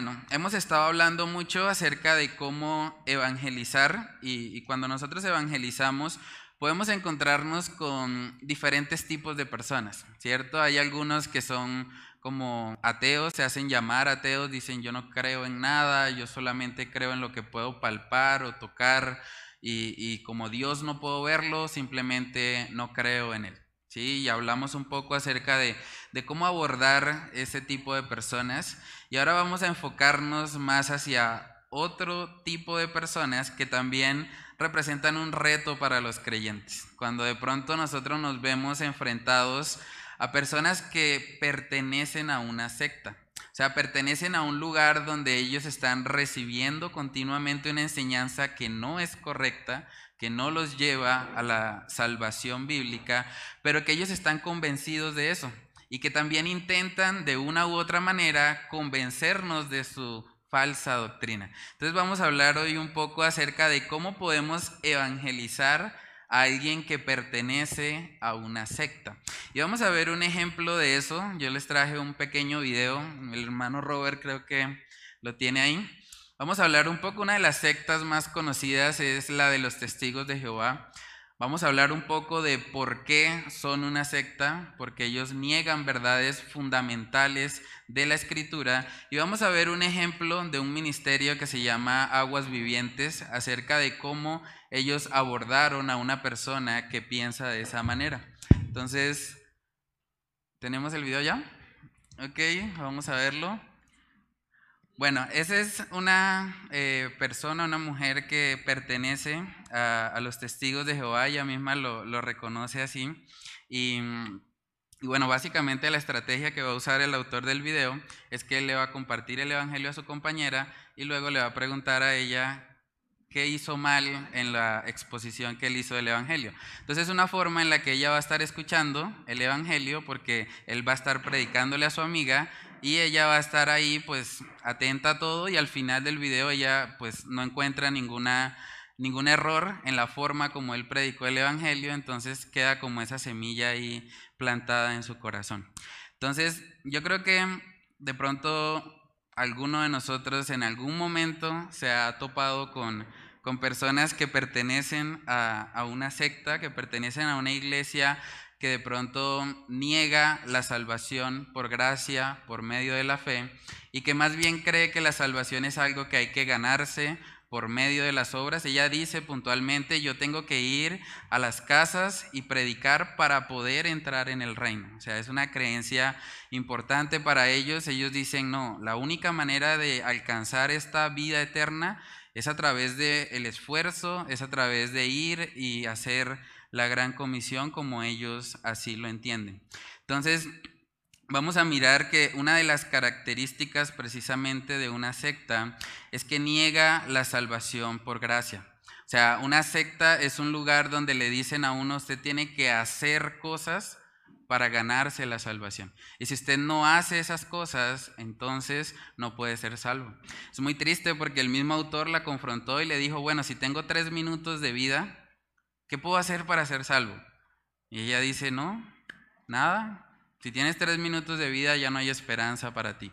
Bueno, hemos estado hablando mucho acerca de cómo evangelizar y, cuando nosotros evangelizamos podemos encontrarnos con diferentes tipos de personas, ¿cierto? Hay algunos que son como ateos, se hacen llamar ateos, dicen yo no creo en nada, yo solamente creo en lo que puedo palpar o tocar y como Dios no puedo verlo, simplemente no creo en él. ¿Sí? Y hablamos un poco acerca de, cómo abordar ese tipo de personas. Y ahora vamos a enfocarnos más hacia otro tipo de personas que también representan un reto para los creyentes. Cuando de pronto nosotros nos vemos enfrentados a personas que pertenecen a una secta. O sea, pertenecen a un lugar donde ellos están recibiendo continuamente una enseñanza que no es correcta, que no los lleva a la salvación bíblica, pero que ellos están convencidos de eso y que también intentan de una u otra manera convencernos de su falsa doctrina. Entonces vamos a hablar hoy un poco acerca de cómo podemos evangelizar a alguien que pertenece a una secta. Y vamos a ver un ejemplo de eso. Yo les traje un pequeño video, el hermano Robert creo que lo tiene ahí. Vamos a hablar un poco, una de las sectas más conocidas es la de los testigos de Jehová. Vamos a hablar un poco de por qué son una secta, porque ellos niegan verdades fundamentales de la escritura. Y vamos a ver un ejemplo de un ministerio que se llama Aguas Vivientes acerca de cómo ellos abordaron a una persona que piensa de esa manera. Entonces, ¿tenemos el video ya? Ok, vamos a verlo. Bueno, esa es una eh, persona, una mujer que pertenece a, los testigos de Jehová, ella misma lo, reconoce así. Y, y, bueno, básicamente la estrategia que va a usar el autor del video es que él le va a compartir el Evangelio a su compañera y luego le va a preguntar a ella qué hizo mal en la exposición que él hizo del Evangelio. Entonces es una forma en la que ella va a estar escuchando el Evangelio porque él va a estar predicándole a su amiga y ella va a estar ahí pues atenta a todo y al final del video ella pues no encuentra ninguna ningún error en la forma como él predicó el evangelio, entonces queda como esa semilla ahí plantada en su corazón. Entonces, yo creo que de pronto alguno de nosotros en algún momento se ha topado con, con personas que pertenecen a, a una secta, que pertenecen a una iglesia que de pronto niega la salvación por gracia, por medio de la fe, y que más bien cree que la salvación es algo que hay que ganarse por medio de las obras. Ella dice puntualmente, yo tengo que ir a las casas y predicar para poder entrar en el reino. O sea, es una creencia importante para ellos. Ellos dicen, no, la única manera de alcanzar esta vida eterna es a través del esfuerzo, es a través de ir y hacer la gran comisión como ellos así lo entienden. Entonces, vamos a mirar que una de las características precisamente de una secta es que niega la salvación por gracia. O sea, una secta es un lugar donde le dicen a uno, usted tiene que hacer cosas para ganarse la salvación. Y si usted no hace esas cosas, entonces no puede ser salvo. Es muy triste porque el mismo autor la confrontó y le dijo, bueno, si tengo tres minutos de vida, ¿Qué puedo hacer para ser salvo? Y ella dice, no, nada. Si tienes tres minutos de vida ya no hay esperanza para ti.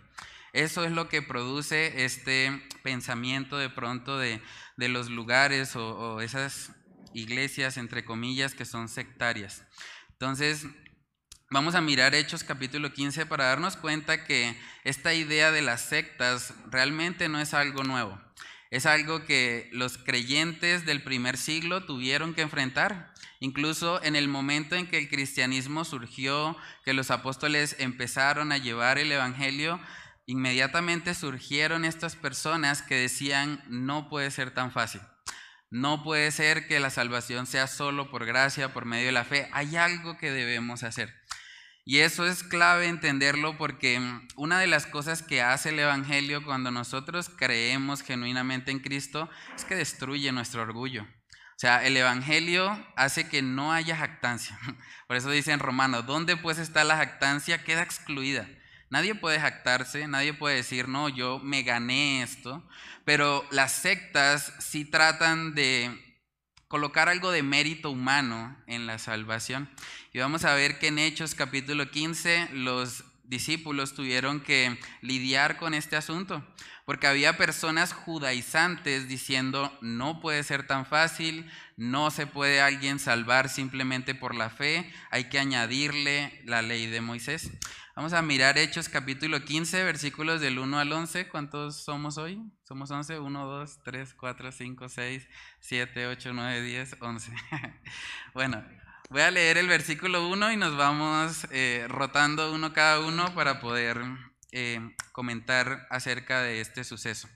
Eso es lo que produce este pensamiento de pronto de, los lugares o, o esas iglesias, entre comillas, que son sectarias. Entonces, Vamos a mirar Hechos capítulo 15 para darnos cuenta que esta idea de las sectas realmente no es algo nuevo. Es algo que los creyentes del primer siglo tuvieron que enfrentar. Incluso en el momento en que el cristianismo surgió, que los apóstoles empezaron a llevar el Evangelio, inmediatamente surgieron estas personas que decían, no puede ser tan fácil. No puede ser que la salvación sea solo por gracia, por medio de la fe. Hay algo que debemos hacer. Y eso es clave entenderlo porque mm, una de las cosas que hace el Evangelio cuando nosotros creemos genuinamente en Cristo es que destruye nuestro orgullo. O sea, el Evangelio hace que no haya jactancia. Por eso dice en Romano, ¿dónde pues está la jactancia? Queda excluida. Nadie puede jactarse, nadie puede decir, no, yo me gané esto, pero las sectas sí tratan de colocar algo de mérito humano en la salvación. Y vamos a ver que en Hechos capítulo 15 los discípulos tuvieron que lidiar con este asunto, porque había personas judaizantes diciendo, no puede ser tan fácil, no se puede alguien salvar simplemente por la fe, hay que añadirle la ley de Moisés. Vamos a mirar Hechos capítulo 15, versículos del 1 al 11. ¿Cuántos somos hoy? Somos 11. 1, 2, 3, 4, 5, 6, 7, 8, 9, 10, 11. bueno, voy a leer el versículo 1 y nos vamos eh, rotando uno cada uno para poder eh, comentar acerca de este suceso.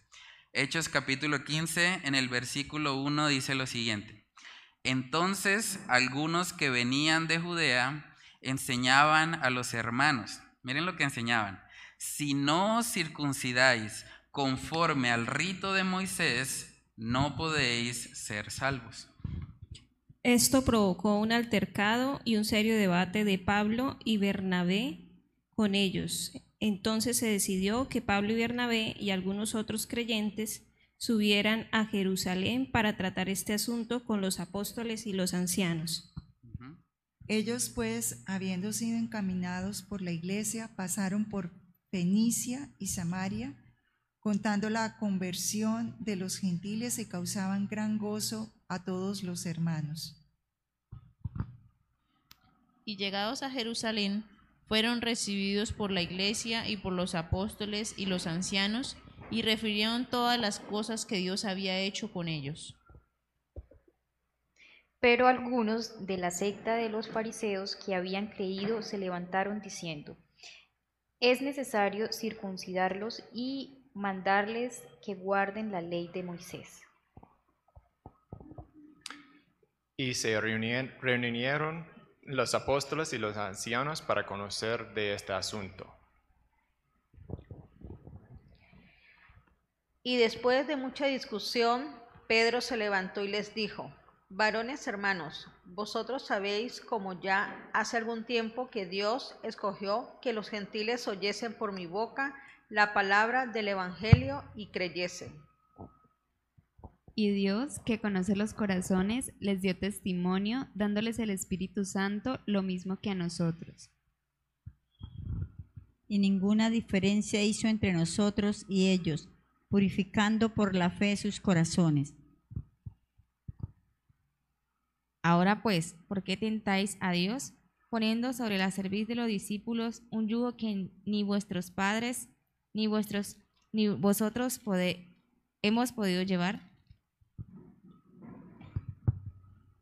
Hechos capítulo 15, en el versículo 1 dice lo siguiente. Entonces algunos que venían de Judea enseñaban a los hermanos Miren lo que enseñaban. Si no os circuncidáis conforme al rito de Moisés, no podéis ser salvos. Esto provocó un altercado y un serio debate de Pablo y Bernabé con ellos. Entonces se decidió que Pablo y Bernabé y algunos otros creyentes subieran a Jerusalén para tratar este asunto con los apóstoles y los ancianos. Ellos pues, habiendo sido encaminados por la iglesia, pasaron por Fenicia y Samaria, contando la conversión de los gentiles y causaban gran gozo a todos los hermanos. Y llegados a Jerusalén, fueron recibidos por la iglesia y por los apóstoles y los ancianos, y refirieron todas las cosas que Dios había hecho con ellos. Pero algunos de la secta de los fariseos que habían creído se levantaron diciendo, es necesario circuncidarlos y mandarles que guarden la ley de Moisés. Y se reunieron los apóstoles y los ancianos para conocer de este asunto. Y después de mucha discusión, Pedro se levantó y les dijo, Varones hermanos, vosotros sabéis como ya hace algún tiempo que Dios escogió que los gentiles oyesen por mi boca la palabra del Evangelio y creyesen. Y Dios, que conoce los corazones, les dio testimonio, dándoles el Espíritu Santo, lo mismo que a nosotros. Y ninguna diferencia hizo entre nosotros y ellos, purificando por la fe sus corazones. Ahora pues, ¿por qué tentáis a Dios poniendo sobre la cerviz de los discípulos un yugo que ni vuestros padres ni vuestros ni vosotros hemos podido llevar?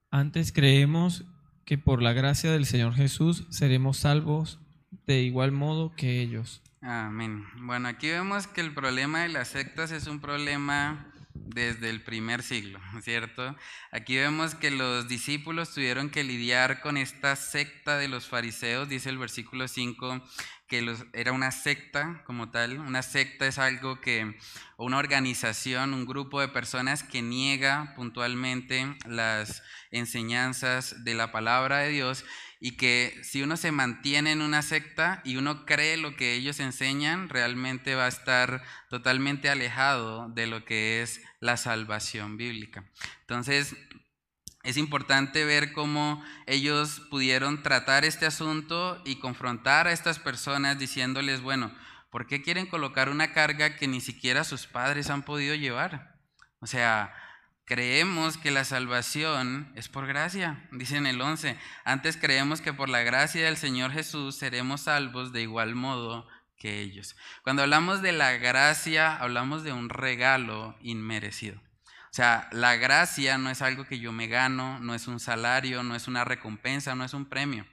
Antes creemos que por la gracia del Señor Jesús seremos salvos de igual modo que ellos. Amén. Bueno, aquí vemos que el problema de las sectas es un problema desde el primer siglo, ¿cierto? Aquí vemos que los discípulos tuvieron que lidiar con esta secta de los fariseos, dice el versículo 5, que era una secta como tal. Una secta es algo que, o una organización, un grupo de personas que niega puntualmente las enseñanzas de la palabra de Dios y que si uno se mantiene en una secta y uno cree lo que ellos enseñan, realmente va a estar totalmente alejado de lo que es la salvación bíblica. Entonces, es importante ver cómo ellos pudieron tratar este asunto y confrontar a estas personas diciéndoles, bueno, ¿por qué quieren colocar una carga que ni siquiera sus padres han podido llevar? O sea, Creemos que la salvación es por gracia, dice en el 11. Antes creemos que por la gracia del Señor Jesús seremos salvos de igual modo que ellos. Cuando hablamos de la gracia, hablamos de un regalo inmerecido. O sea, la gracia no es algo que yo me gano, no es un salario, no es una recompensa, no es un premio.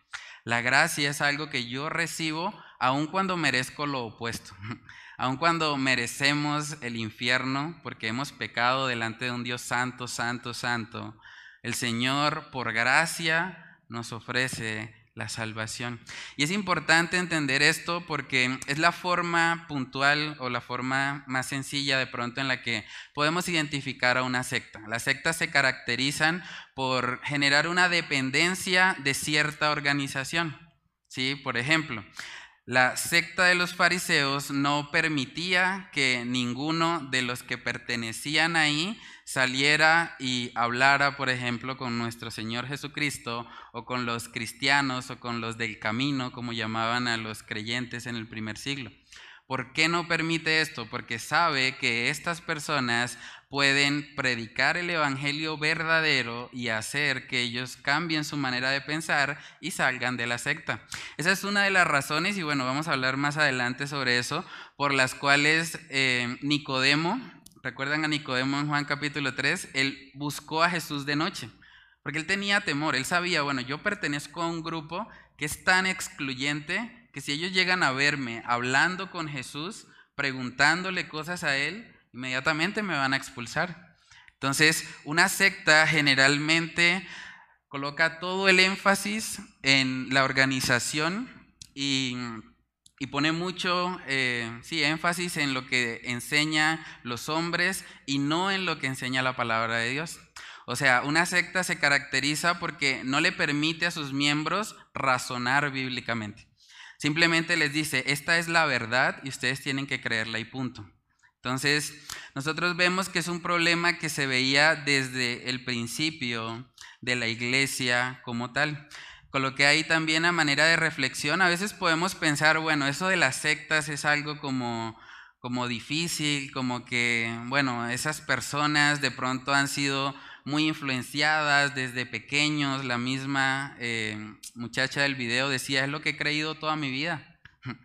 La gracia es algo que yo recibo aun cuando merezco lo opuesto. Aun cuando merecemos el infierno porque hemos pecado delante de un Dios santo, santo, santo, el Señor por gracia nos ofrece la salvación. Y es importante entender esto porque es la forma puntual o la forma más sencilla de pronto en la que podemos identificar a una secta. Las sectas se caracterizan por generar una dependencia de cierta organización. ¿Sí? Por ejemplo, la secta de los fariseos no permitía que ninguno de los que pertenecían ahí saliera y hablara, por ejemplo, con nuestro Señor Jesucristo o con los cristianos o con los del camino, como llamaban a los creyentes en el primer siglo. ¿Por qué no permite esto? Porque sabe que estas personas pueden predicar el Evangelio verdadero y hacer que ellos cambien su manera de pensar y salgan de la secta. Esa es una de las razones, y bueno, vamos a hablar más adelante sobre eso, por las cuales eh, Nicodemo, recuerdan a Nicodemo en Juan capítulo 3, él buscó a Jesús de noche, porque él tenía temor, él sabía, bueno, yo pertenezco a un grupo que es tan excluyente que si ellos llegan a verme hablando con Jesús, preguntándole cosas a Él, inmediatamente me van a expulsar. Entonces, una secta generalmente coloca todo el énfasis en la organización y, pone mucho eh, sí, énfasis en lo que enseña los hombres y no en lo que enseña la palabra de Dios. O sea, una secta se caracteriza porque no le permite a sus miembros razonar bíblicamente. Simplemente les dice, esta es la verdad y ustedes tienen que creerla y punto. Entonces, nosotros vemos que es un problema que se veía desde el principio de la iglesia como tal. Coloqué ahí también a manera de reflexión, a veces podemos pensar, bueno, eso de las sectas es algo como, como difícil, como que, bueno, esas personas de pronto han sido muy influenciadas desde pequeños. La misma eh, muchacha del video decía, es lo que he creído toda mi vida.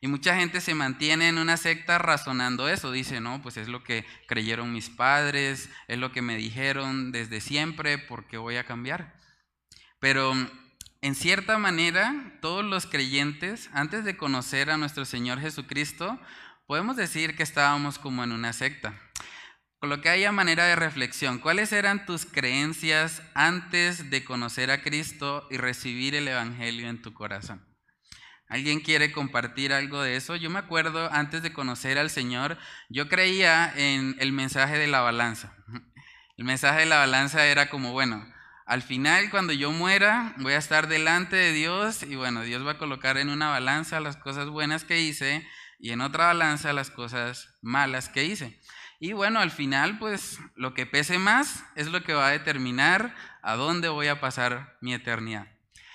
Y mucha gente se mantiene en una secta razonando eso. Dice, no, pues es lo que creyeron mis padres, es lo que me dijeron desde siempre, porque voy a cambiar. Pero en cierta manera, todos los creyentes, antes de conocer a nuestro Señor Jesucristo, podemos decir que estábamos como en una secta. Coloqué ahí a manera de reflexión, ¿cuáles eran tus creencias antes de conocer a Cristo y recibir el Evangelio en tu corazón? ¿Alguien quiere compartir algo de eso? Yo me acuerdo, antes de conocer al Señor, yo creía en el mensaje de la balanza. El mensaje de la balanza era como, bueno, al final cuando yo muera voy a estar delante de Dios y bueno, Dios va a colocar en una balanza las cosas buenas que hice y en otra balanza las cosas malas que hice. Y bueno, al final, pues lo que pese más es lo que va a determinar a dónde voy a pasar mi eternidad.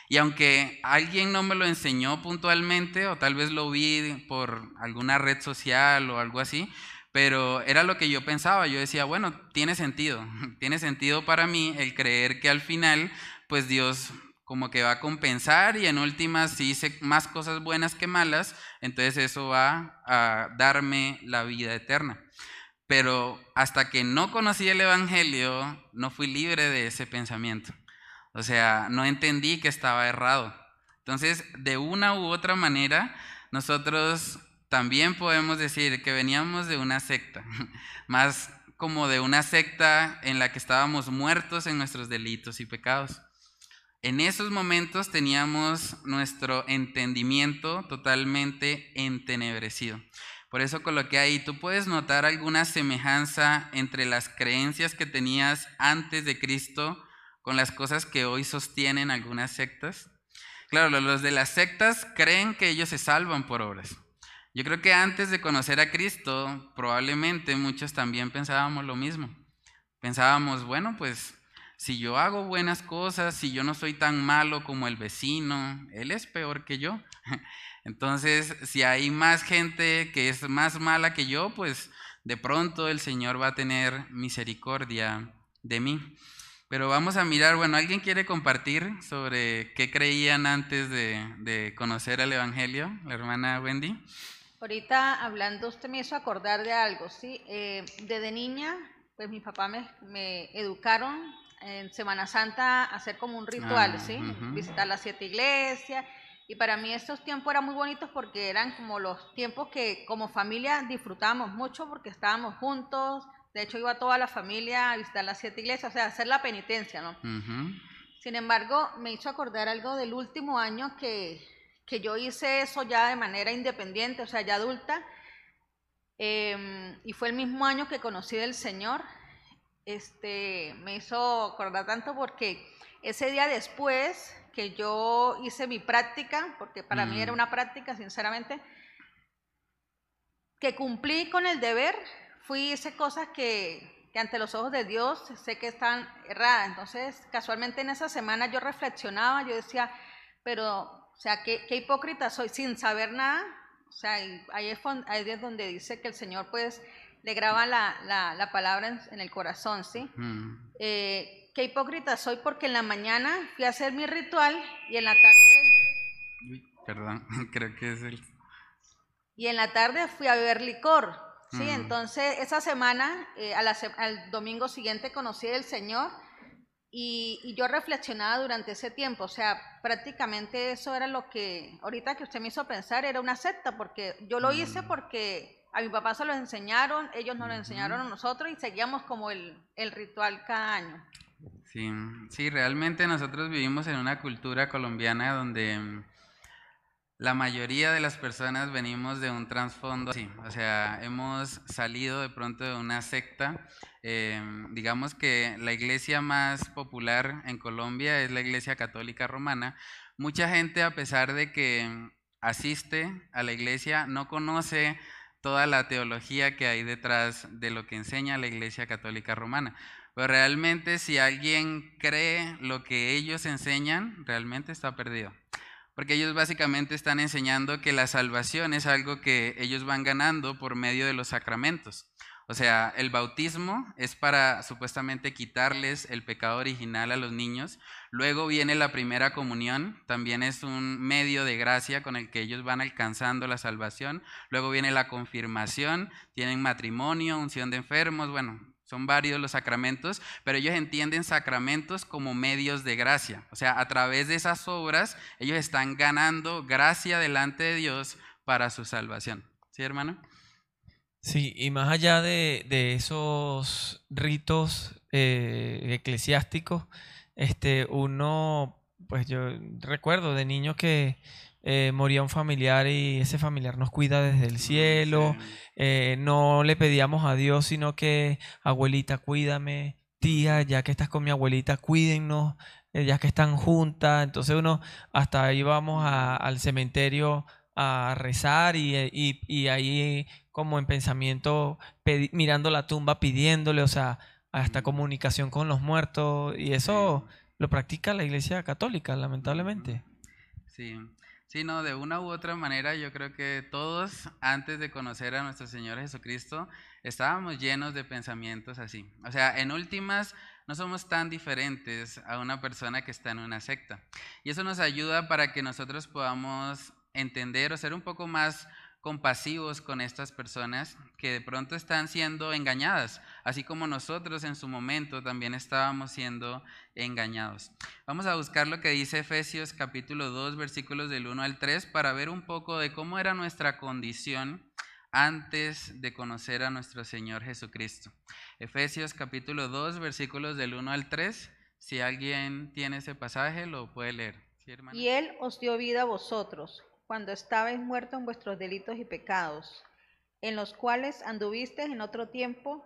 Y aunque alguien no me lo enseñó puntualmente, o tal vez lo vi por alguna red social o algo así, pero era lo que yo pensaba. Yo decía, bueno, tiene sentido, tiene sentido para mí el creer que al final, pues Dios como que va a compensar y en últimas, si hice más cosas buenas que malas, entonces eso va a darme la vida eterna. Pero hasta que no conocí el Evangelio, no fui libre de ese pensamiento. O sea, no entendí que estaba errado. Entonces, de una u otra manera, nosotros también podemos decir que veníamos de una secta, más como de una secta en la que estábamos muertos en nuestros delitos y pecados. En esos momentos teníamos nuestro entendimiento totalmente entenebrecido. Por eso coloqué ahí, tú puedes notar alguna semejanza entre las creencias que tenías antes de Cristo con las cosas que hoy sostienen algunas sectas. Claro, los de las sectas creen que ellos se salvan por obras. Yo creo que antes de conocer a Cristo, probablemente muchos también pensábamos lo mismo. Pensábamos, bueno, pues si yo hago buenas cosas, si yo no soy tan malo como el vecino, él es peor que yo. Entonces, si hay más gente que es más mala que yo, pues de pronto el Señor va a tener misericordia de mí. Pero vamos a mirar, bueno, ¿alguien quiere compartir sobre qué creían antes de, conocer el Evangelio? La hermana Wendy. Ahorita hablando, usted me hizo acordar de algo, ¿sí? Eh, desde niña, pues mi papá me, me, educaron en Semana Santa a hacer como un ritual, ah, ¿sí? Visitar las siete iglesias y para mí estos tiempos eran muy bonitos porque eran como los tiempos que como familia disfrutábamos mucho porque estábamos juntos. De hecho, iba toda la familia a visitar las siete iglesias, o sea, hacer la penitencia, ¿no? Sin embargo, me hizo acordar algo del último año que, que yo hice eso ya de manera independiente, o sea, ya adulta. Em, y fue el mismo año que conocí del Señor. Este, me hizo acordar tanto porque ese día después que yo hice mi práctica, porque para mí era mm. una práctica, sinceramente, que cumplí con el deber, fui hice cosas que, que ante los ojos de Dios sé que están erradas. Entonces, casualmente en esa semana yo reflexionaba, yo decía, pero, o sea, qué, qué hipócrita soy sin saber nada. O sea, ahí es, fon- ahí es donde dice que el Señor pues le graba la, la, la palabra en, en el corazón, ¿sí? Mm, Eh, qué hipócrita soy porque en la mañana fui a hacer mi ritual y en la tarde uy, perdón, creo que es el... y en la tarde fui a beber licor. Sí, Mm. entonces esa semana, eh, a la al domingo siguiente conocí al Señor y, y yo reflexionaba durante ese tiempo, o sea, prácticamente eso era lo que, ahorita que usted me hizo pensar, era una secta, porque yo lo hice Mm. porque a mi papá se lo enseñaron, ellos nos lo enseñaron a nosotros y seguíamos como el, el ritual cada año. Sí, sí, realmente nosotros vivimos en una cultura colombiana donde la mayoría de las personas venimos de un trasfondo así, o sea, hemos salido de pronto de una secta. eh, digamos que la iglesia más popular en Colombia es la iglesia católica romana. Mucha gente, a pesar de que asiste a la iglesia, no conoce toda la teología que hay detrás de lo que enseña la iglesia católica romana. Pero realmente si alguien cree lo que ellos enseñan, realmente está perdido. Porque ellos básicamente están enseñando que la salvación es algo que ellos van ganando por medio de los sacramentos. O sea, el bautismo es para supuestamente quitarles el pecado original a los niños. Luego viene la primera comunión, también es un medio de gracia con el que ellos van alcanzando la salvación. Luego viene la confirmación, tienen matrimonio, unción de enfermos, bueno, son varios los sacramentos, pero ellos entienden sacramentos como medios de gracia. O sea, a través de esas obras, ellos están ganando gracia delante de Dios para su salvación. ¿Sí, hermano? Sí, y más allá de, de esos ritos eh, eclesiásticos, este, uno, pues yo recuerdo de niño que eh, moría un familiar y ese familiar nos cuida desde el cielo, Sí. eh, no le pedíamos a Dios, sino que abuelita, cuídame, tía, ya que estás con mi abuelita, cuídennos, eh, ya que están juntas. Entonces uno hasta íbamos a- al cementerio a rezar y, y- y ahí como en pensamiento mirando la tumba pidiéndole, o sea, hasta Mm. comunicación con los muertos y eso lo practica la Iglesia Católica, lamentablemente. Sí, sí, no, de una u otra manera yo creo que todos antes de conocer a nuestro Señor Jesucristo estábamos llenos de pensamientos así. O sea, en últimas no somos tan diferentes a una persona que está en una secta. Y eso nos ayuda para que nosotros podamos entender o ser un poco más compasivos con estas personas que de pronto están siendo engañadas, así como nosotros en su momento también estábamos siendo engañados. Vamos a buscar lo que dice Efesios capítulo 2 versículos del 1 al 3 para ver un poco de cómo era nuestra condición antes de conocer a nuestro Señor Jesucristo. Efesios capítulo 2 versículos del 1 al 3. Si alguien tiene ese pasaje, lo puede leer. Y Él os dio vida a vosotros, cuando estabais muertos en vuestros delitos y pecados, en los cuales anduvisteis en otro tiempo,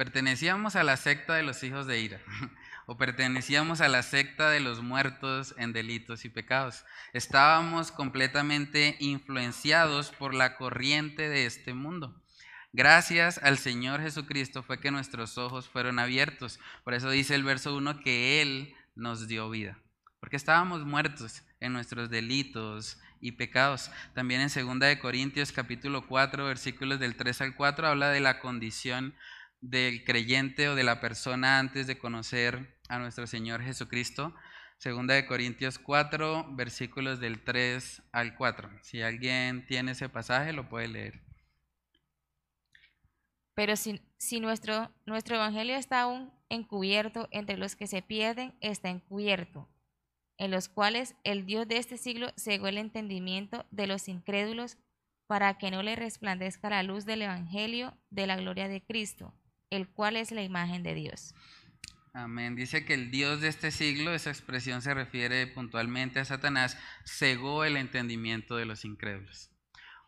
pertenecíamos a la secta de los hijos de ira, o pertenecíamos a la secta de los muertos en delitos y pecados. Estábamos completamente influenciados por la corriente de este mundo. Gracias al Señor Jesucristo fue que nuestros ojos fueron abiertos. Por eso dice el verso 1 que Él nos dio vida. Porque estábamos muertos en nuestros delitos y pecados. También en 2 de Corintios capítulo 4 versículos del 3 al 4 habla de la condición del creyente o de la persona antes de conocer a nuestro Señor Jesucristo. 2 de Corintios 4 versículos del 3 al 4. Si alguien tiene ese pasaje lo puede leer. Pero si, si nuestro, nuestro evangelio está aún encubierto entre los que se pierden, está encubierto, en los cuales el Dios de este siglo cegó el entendimiento de los incrédulos para que no le resplandezca la luz del evangelio de la gloria de Cristo, el cual es la imagen de Dios. Amén. Dice que el Dios de este siglo, esa expresión se refiere puntualmente a Satanás, cegó el entendimiento de los incrédulos.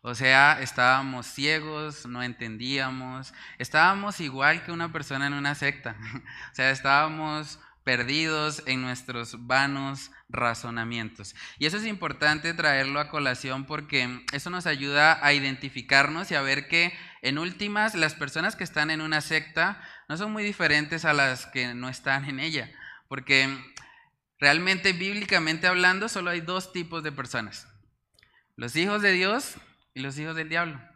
O sea, estábamos ciegos, no entendíamos, estábamos igual que una persona en una secta. O sea, estábamos perdidos en nuestros vanos razonamientos. Y eso es importante traerlo a colación porque eso nos ayuda a identificarnos y a ver que en últimas las personas que están en una secta no son muy diferentes a las que no están en ella, porque realmente bíblicamente hablando solo hay dos tipos de personas, los hijos de Dios y los hijos del diablo.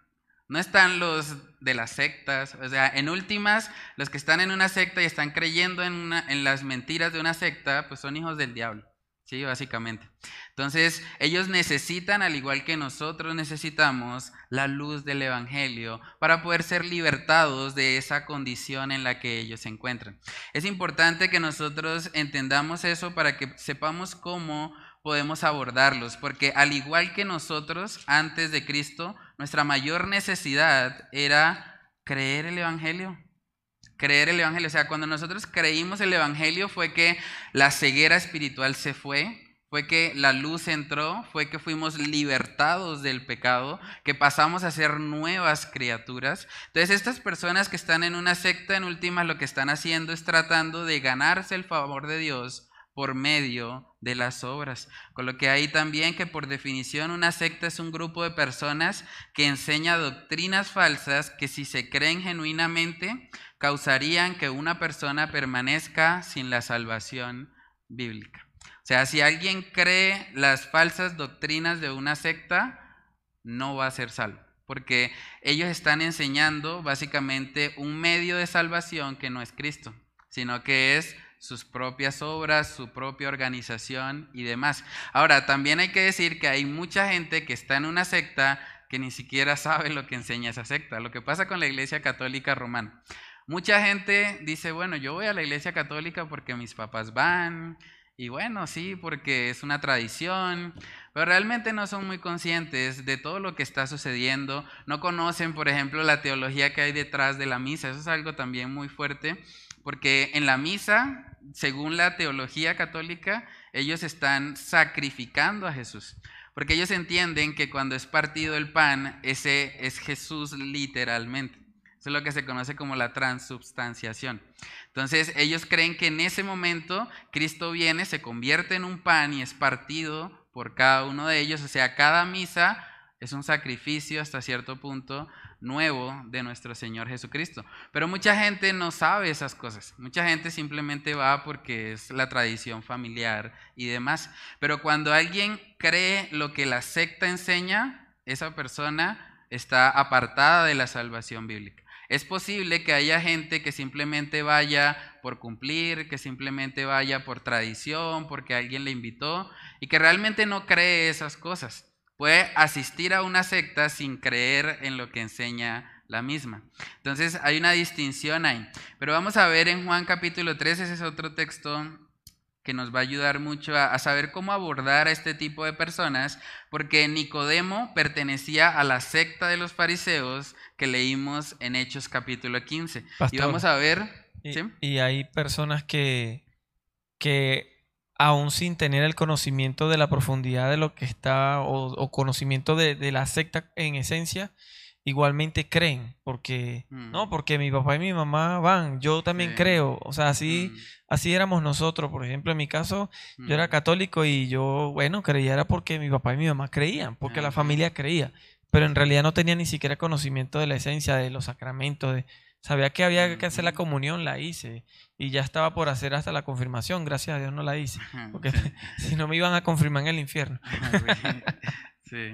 No están los de las sectas, o sea, en últimas, los que están en una secta y están creyendo en, las mentiras de una secta, pues son hijos del diablo. Sí, básicamente. Entonces, ellos necesitan, al igual que nosotros necesitamos, la luz del Evangelio para poder ser libertados de esa condición en la que ellos se encuentran. Es importante que nosotros entendamos eso para que sepamos cómo podemos abordarlos, porque al igual que nosotros antes de Cristo, nuestra mayor necesidad era creer el Evangelio creer el Evangelio. O sea, cuando nosotros creímos el Evangelio fue que la ceguera espiritual se fue, fue que la luz entró, fue que fuimos libertados del pecado, que pasamos a ser nuevas criaturas. Entonces estas personas que están en una secta, en última, lo que están haciendo es tratando de ganarse el favor de Dios por medio de las obras. Con lo que hay también que por definición una secta es un grupo de personas que enseña doctrinas falsas que si se creen genuinamente causarían que una persona permanezca sin la salvación bíblica. O sea, si alguien cree las falsas doctrinas de una secta, no va a ser salvo, porque ellos están enseñando básicamente un medio de salvación que no es Cristo, sino que es sus propias obras, su propia organización y demás. Ahora, también hay que decir que hay mucha gente que está en una secta que ni siquiera sabe lo que enseña esa secta. Lo que pasa con la Iglesia Católica Romana. Mucha gente dice, bueno, yo voy a la Iglesia Católica porque mis papás van, y bueno, sí, porque es una tradición, pero realmente no son muy conscientes de todo lo que está sucediendo, no conocen, por ejemplo, la teología que hay detrás de la misa, eso es algo también muy fuerte, porque en la misa según la teología católica, ellos están sacrificando a Jesús. Porque ellos entienden que cuando es partido el pan, ese es Jesús literalmente. Eso es lo que se conoce como la transubstanciación. Entonces, ellos creen que en ese momento Cristo viene, se convierte en un pan y es partido por cada uno de ellos. O sea, cada misa es un sacrificio hasta cierto punto nuevo de nuestro Señor Jesucristo. Pero mucha gente no sabe esas cosas. Mucha gente simplemente va porque es la tradición familiar y demás. Pero cuando alguien cree lo que la secta enseña, esa persona está apartada de la salvación bíblica. Es posible que haya gente que simplemente vaya por cumplir, que simplemente vaya por tradición, porque alguien le invitó y que realmente no cree esas cosas puede asistir a una secta sin creer en lo que enseña la misma. Entonces hay una distinción ahí. Pero vamos a ver en Juan capítulo 3, ese es otro texto que nos va a ayudar mucho a, saber cómo abordar a este tipo de personas, porque Nicodemo pertenecía a la secta de los fariseos que leímos en Hechos capítulo 15. y vamos a ver... Y, hay personas que, que aún sin tener el conocimiento de la profundidad de lo que está o, conocimiento de, la secta en esencia, igualmente creen, porque mm. no, porque mi papá y mi mamá van, yo también creo, o sea, así mm. así éramos nosotros, por ejemplo, en mi caso, yo era mm. católico y yo, bueno, creía era porque mi papá y mi mamá creían, porque la familia creía, pero en realidad no tenía ni siquiera conocimiento de la esencia de los sacramentos de Sabía que había que hacer la comunión, la hice. Y ya estaba por hacer hasta la confirmación. Gracias a Dios no la hice. Porque si no me iban a confirmar en el infierno. sí.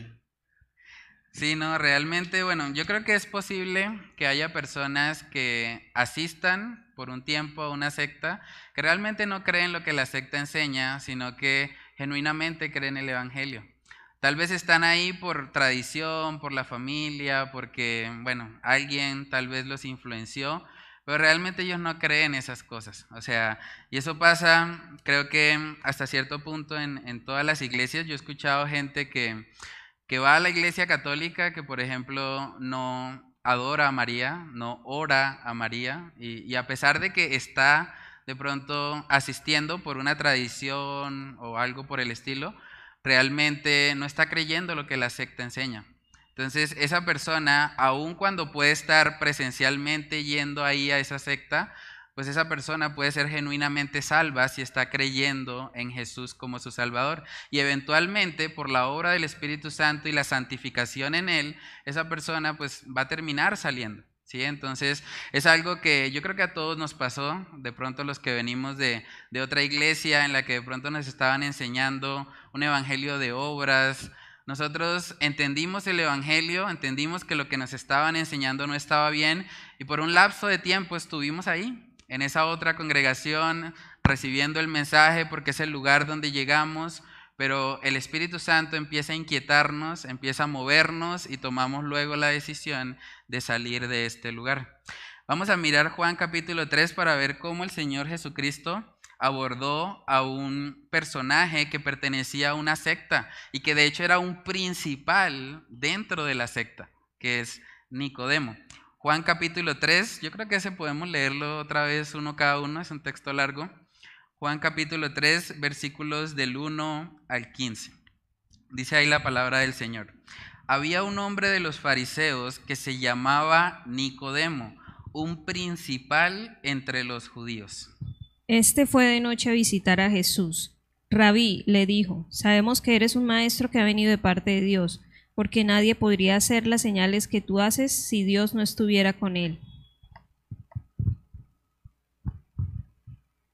Sí, no, realmente, bueno, yo creo que es posible que haya personas que asistan por un tiempo a una secta, que realmente no creen lo que la secta enseña, sino que genuinamente creen el Evangelio. Tal vez están ahí por tradición, por la familia, porque, bueno, alguien tal vez los influenció, pero realmente ellos no creen esas cosas. O sea, y eso pasa, creo que hasta cierto punto en, todas las iglesias. Yo he escuchado gente que, que va a la iglesia católica que, por ejemplo, no adora a María, no ora a María, y, y a pesar de que está de pronto asistiendo por una tradición o algo por el estilo, realmente no está creyendo lo que la secta enseña. Entonces, esa persona, aun cuando puede estar presencialmente yendo ahí a esa secta, pues esa persona puede ser genuinamente salva si está creyendo en Jesús como su Salvador. Y eventualmente, por la obra del Espíritu Santo y la santificación en Él, esa persona pues va a terminar saliendo. ¿Sí? Entonces, es algo que yo creo que a todos nos pasó, de pronto los que venimos de, de otra iglesia en la que de pronto nos estaban enseñando un evangelio de obras, nosotros entendimos el Evangelio, entendimos que lo que nos estaban enseñando no estaba bien y por un lapso de tiempo estuvimos ahí, en esa otra congregación, recibiendo el mensaje porque es el lugar donde llegamos, pero el Espíritu Santo empieza a inquietarnos, empieza a movernos y tomamos luego la decisión de salir de este lugar. Vamos a mirar Juan capítulo 3 para ver cómo el Señor Jesucristo abordó a un personaje que pertenecía a una secta y que de hecho era un principal dentro de la secta, que es Nicodemo. Juan capítulo 3, yo creo que ese podemos leerlo otra vez uno cada uno, es un texto largo. Juan capítulo 3, versículos del 1 al 15. Dice ahí la palabra del Señor. Había un hombre de los fariseos que se llamaba Nicodemo, un principal entre los judíos. Este fue de noche a visitar a Jesús. Rabí le dijo, sabemos que eres un maestro que ha venido de parte de Dios porque nadie podría hacer las señales que tú haces si Dios no estuviera con él.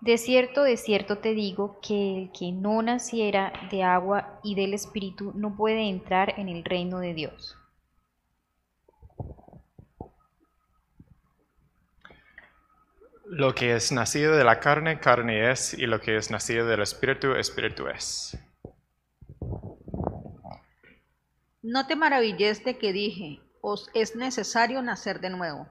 De cierto, de cierto te digo, que el que no naciera de agua y del Espíritu no puede entrar en el reino de Dios. Lo que es nacido de la carne, carne es, y lo que es nacido del Espíritu, Espíritu es. No te maravilles de que dije, os es necesario nacer de nuevo.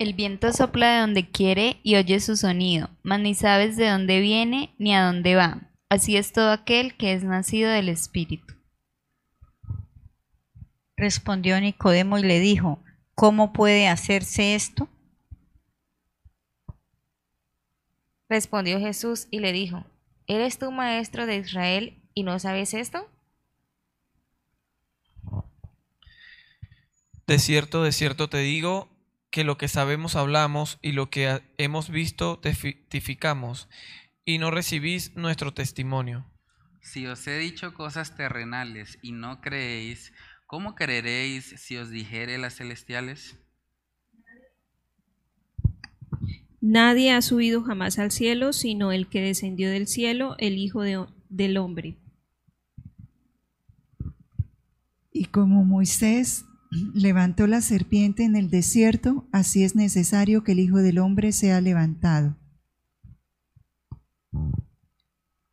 El viento sopla de donde quiere y oye su sonido, mas ni sabes de dónde viene ni a dónde va. Así es todo aquel que es nacido del Espíritu. Respondió Nicodemo y le dijo, ¿cómo puede hacerse esto? Respondió Jesús y le dijo, ¿eres tú maestro de Israel y no sabes esto? De cierto, de cierto te digo, que lo que sabemos hablamos y lo que hemos visto testificamos, y no recibís nuestro testimonio. Si os he dicho cosas terrenales y no creéis, ¿cómo creeréis si os dijere las celestiales? Nadie ha subido jamás al cielo, sino el que descendió del cielo, el Hijo del Hombre. Y como Moisés levantó la serpiente en el desierto, así es necesario que el Hijo del Hombre sea levantado.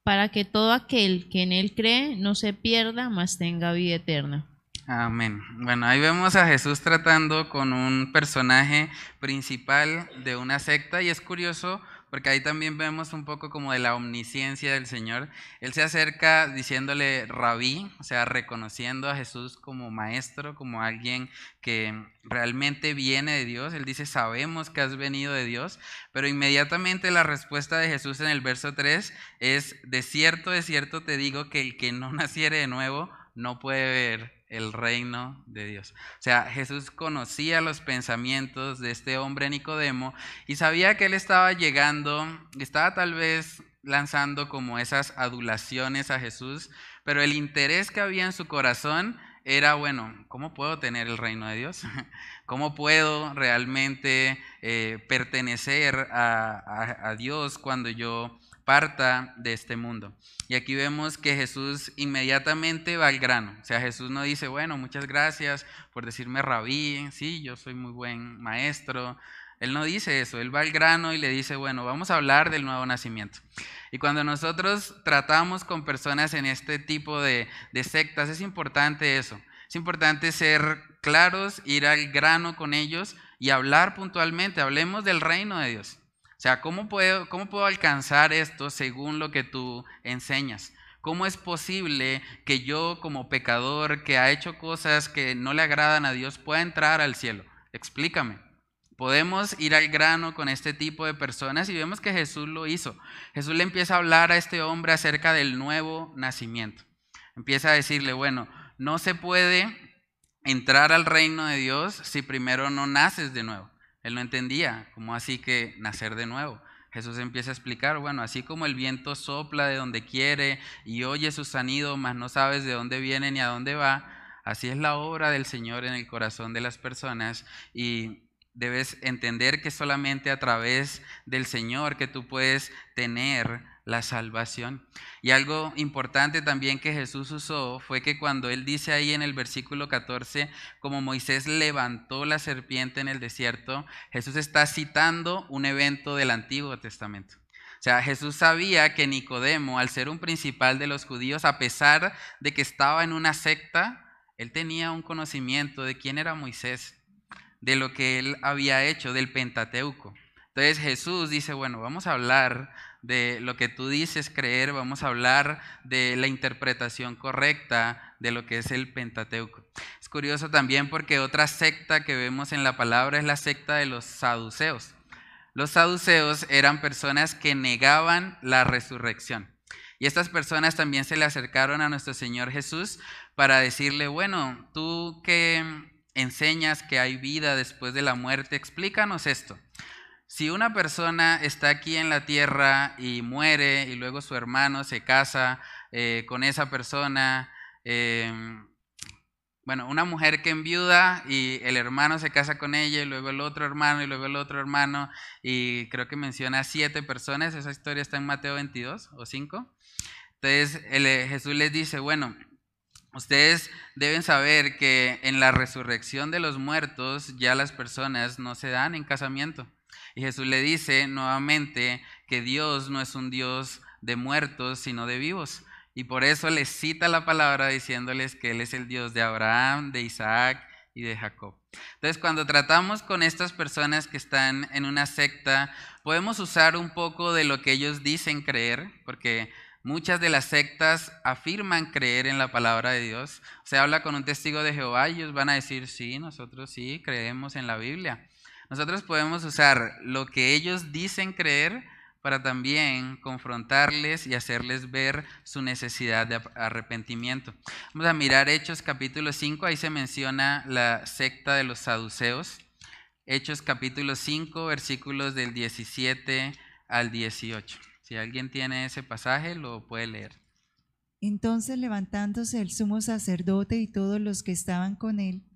Para que todo aquel que en él cree no se pierda, mas tenga vida eterna. Amén. Bueno, ahí vemos a Jesús tratando con un personaje principal de una secta y es curioso porque ahí también vemos un poco como de la omnisciencia del Señor. Él se acerca diciéndole rabí, o sea, reconociendo a Jesús como maestro, como alguien que realmente viene de Dios. Él dice, sabemos que has venido de Dios, pero inmediatamente la respuesta de Jesús en el verso 3 es, de cierto, de cierto te digo que el que no naciere de nuevo no puede ver el reino de Dios. O sea, Jesús conocía los pensamientos de este hombre Nicodemo y sabía que él estaba llegando, estaba tal vez lanzando como esas adulaciones a Jesús, pero el interés que había en su corazón era, bueno, ¿cómo puedo tener el reino de Dios? ¿Cómo puedo realmente eh, pertenecer a Dios cuando yo parta de este mundo. Y aquí vemos que Jesús inmediatamente va al grano. O sea, Jesús no dice, bueno, muchas gracias por decirme rabí, sí, yo soy muy buen maestro, Él no dice eso, él va al grano y le dice, bueno, vamos a hablar del nuevo nacimiento. Y cuando nosotros tratamos con personas en este tipo de, de sectas, es importante eso. Es importante ser claros, ir al grano con ellos y hablar puntualmente. Hablemos del reino de Dios. O sea, ¿cómo puedo, ¿cómo puedo alcanzar esto según lo que tú enseñas? ¿Cómo es posible que yo como pecador que ha hecho cosas que no le agradan a Dios pueda entrar al cielo? Explícame. Podemos ir al grano con este tipo de personas y vemos que Jesús lo hizo. Jesús le empieza a hablar a este hombre acerca del nuevo nacimiento. Empieza a decirle, bueno, no se puede entrar al reino de Dios si primero no naces de nuevo. Él no entendía, ¿cómo así que nacer de nuevo? Jesús empieza a explicar, bueno, así como el viento sopla de donde quiere y oye su sonido, mas no sabes de dónde viene ni a dónde va, así es la obra del Señor en el corazón de las personas y debes entender que solamente a través del Señor que tú puedes tener la salvación. Y algo importante también que Jesús usó fue que cuando él dice ahí en el versículo 14, como Moisés levantó la serpiente en el desierto, Jesús está citando un evento del Antiguo Testamento. O sea, Jesús sabía que Nicodemo, al ser un principal de los judíos, a pesar de que estaba en una secta, él tenía un conocimiento de quién era Moisés, de lo que él había hecho, del Pentateuco. Entonces Jesús dice, bueno, vamos a hablar de lo que tú dices creer, vamos a hablar de la interpretación correcta de lo que es el Pentateuco. Es curioso también porque otra secta que vemos en la palabra es la secta de los saduceos. Los saduceos eran personas que negaban la resurrección. Y estas personas también se le acercaron a nuestro Señor Jesús para decirle, bueno, tú que enseñas que hay vida después de la muerte, explícanos esto. Si una persona está aquí en la tierra y muere y luego su hermano se casa eh, con esa persona, em, bueno, una mujer que enviuda y el hermano se casa con ella y luego el otro hermano y luego el otro hermano y creo que menciona siete personas, esa historia está en Mateo 22 o 5. Entonces eh, Jesús les dice, bueno, ustedes deben saber que en la resurrección de los muertos ya las personas no se dan en casamiento. Y Jesús le dice nuevamente que Dios no es un Dios de muertos, sino de vivos. Y por eso les cita la palabra diciéndoles que Él es el Dios de Abraham, de Isaac y de Jacob. Entonces, cuando tratamos con estas personas que están en una secta, podemos usar un poco de lo que ellos dicen creer, porque muchas de las sectas afirman creer en la palabra de Dios. Se habla con un testigo de Jehová y ellos van a decir, sí, nosotros sí creemos en la Biblia. Nosotros podemos usar lo que ellos dicen creer para también confrontarles y hacerles ver su necesidad de arrepentimiento. Vamos a mirar Hechos capítulo 5, ahí se menciona la secta de los saduceos. Hechos capítulo 5, versículos del 17 al 18. Si alguien tiene ese pasaje, lo puede leer. Entonces levantándose el sumo sacerdote y todos los que estaban con él,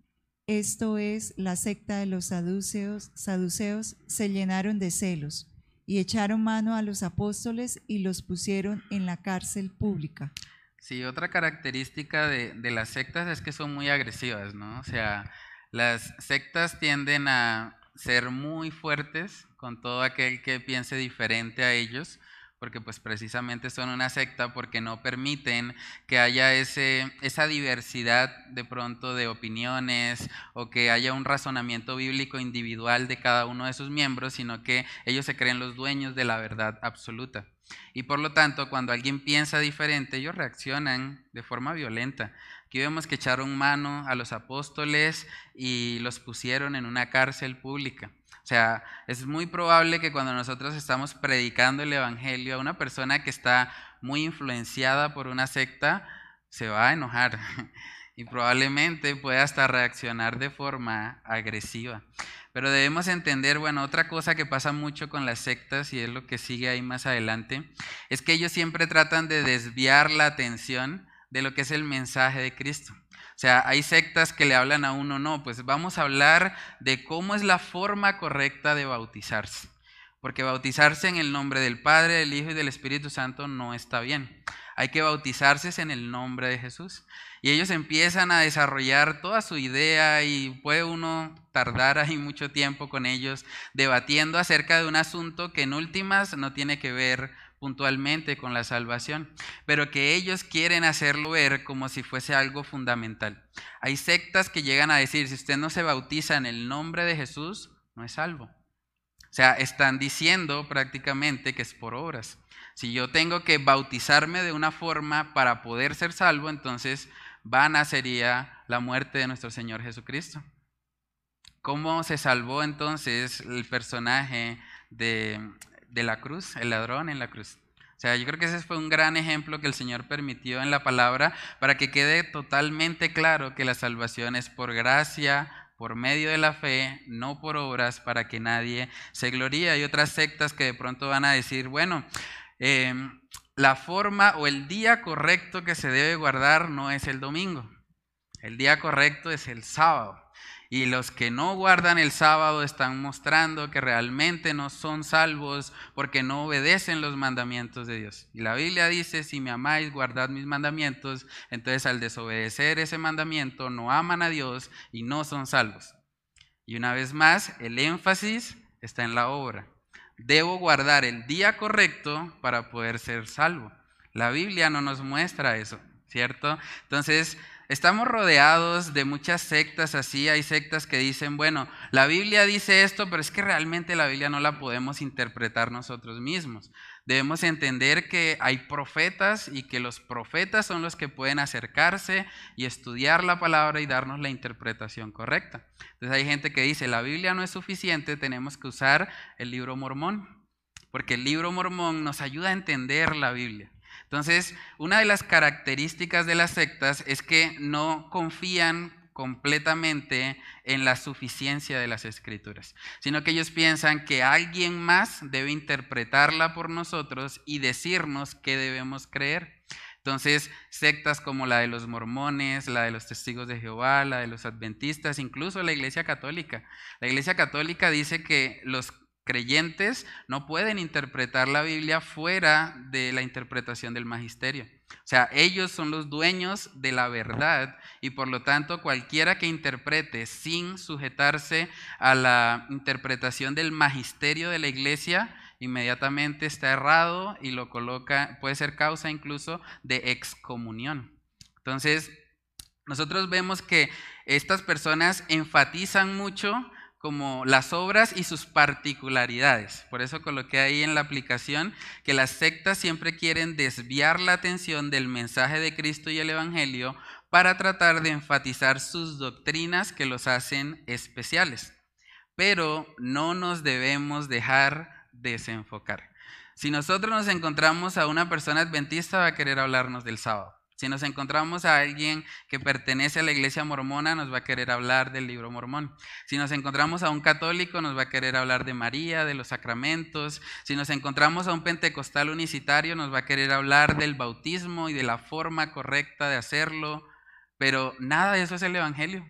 esto es la secta de los saduceos, saduceos, se llenaron de celos y echaron mano a los apóstoles y los pusieron en la cárcel pública. Sí, otra característica de, de las sectas es que son muy agresivas, ¿no? O sea, las sectas tienden a ser muy fuertes con todo aquel que piense diferente a ellos porque pues precisamente son una secta porque no permiten que haya ese, esa diversidad de pronto de opiniones o que haya un razonamiento bíblico individual de cada uno de sus miembros, sino que ellos se creen los dueños de la verdad absoluta. Y por lo tanto, cuando alguien piensa diferente, ellos reaccionan de forma violenta. Aquí vemos que echaron mano a los apóstoles y los pusieron en una cárcel pública. O sea, es muy probable que cuando nosotros estamos predicando el Evangelio a una persona que está muy influenciada por una secta, se va a enojar y probablemente pueda hasta reaccionar de forma agresiva. Pero debemos entender, bueno, otra cosa que pasa mucho con las sectas y es lo que sigue ahí más adelante, es que ellos siempre tratan de desviar la atención de lo que es el mensaje de Cristo. Sea, hay sectas que le hablan a uno, no, pues vamos a hablar de cómo es la forma correcta de bautizarse. Porque bautizarse en el nombre del Padre, del Hijo y del Espíritu Santo no está bien. hay que bautizarse en el nombre de Jesús. Y ellos empiezan a desarrollar toda su idea y puede uno tardar ahí mucho tiempo con ellos debatiendo acerca de un asunto que en últimas no tiene que ver puntualmente con la salvación, pero que ellos quieren hacerlo ver como si fuese algo fundamental. Hay sectas que llegan a decir, si usted no se bautiza en el nombre de Jesús, no es salvo. O sea, están diciendo prácticamente que es por obras. Si yo tengo que bautizarme de una forma para poder ser salvo, entonces vana sería la muerte de nuestro Señor Jesucristo. ¿Cómo se salvó entonces el personaje de, de, la cruz, el ladrón en la cruz? O sea, yo creo que ese fue un gran ejemplo que el Señor permitió en la palabra para que quede totalmente claro que la salvación es por gracia, por medio de la fe, no por obras, para que nadie se gloríe. Hay otras sectas que de pronto van a decir, bueno, eh, la forma o el día correcto que se debe guardar no es el domingo. El día correcto es el sábado. Y los que no guardan el sábado están mostrando que realmente no son salvos porque no obedecen los mandamientos de Dios. Y la Biblia dice, si me amáis, guardad mis mandamientos. Entonces al desobedecer ese mandamiento no aman a Dios y no son salvos. Y una vez más, el énfasis está en la obra. Debo guardar el día correcto para poder ser salvo. La Biblia no nos muestra eso, ¿cierto? Entonces, estamos rodeados de muchas sectas así. Hay sectas que dicen, bueno, la Biblia dice esto, pero es que realmente la Biblia no la podemos interpretar nosotros mismos. Debemos entender que hay profetas y que los profetas son los que pueden acercarse y estudiar la palabra y darnos la interpretación correcta. Entonces hay gente que dice, la Biblia no es suficiente, tenemos que usar el libro mormón, porque el libro mormón nos ayuda a entender la Biblia. Entonces, una de las características de las sectas es que no confían completamente en la suficiencia de las escrituras, sino que ellos piensan que alguien más debe interpretarla por nosotros y decirnos qué debemos creer. Entonces, sectas como la de los mormones, la de los testigos de Jehová, la de los adventistas, incluso la Iglesia Católica. La Iglesia Católica dice que los creyentes no pueden interpretar la Biblia fuera de la interpretación del magisterio. O sea, ellos son los dueños de la verdad y por lo tanto cualquiera que interprete sin sujetarse a la interpretación del magisterio de la iglesia, inmediatamente está errado y lo coloca, puede ser causa incluso de excomunión. Entonces, nosotros vemos que estas personas enfatizan mucho como las obras y sus particularidades. Por eso coloqué ahí en la aplicación que las sectas siempre quieren desviar la atención del mensaje de Cristo y el Evangelio para tratar de enfatizar sus doctrinas que los hacen especiales. Pero no nos debemos dejar desenfocar. Si nosotros nos encontramos a una persona adventista, va a querer hablarnos del sábado. Si nos encontramos a alguien que pertenece a la iglesia mormona, nos va a querer hablar del libro mormón. Si nos encontramos a un católico, nos va a querer hablar de María, de los sacramentos. Si nos encontramos a un pentecostal unicitario, nos va a querer hablar del bautismo y de la forma correcta de hacerlo. Pero nada de eso es el Evangelio.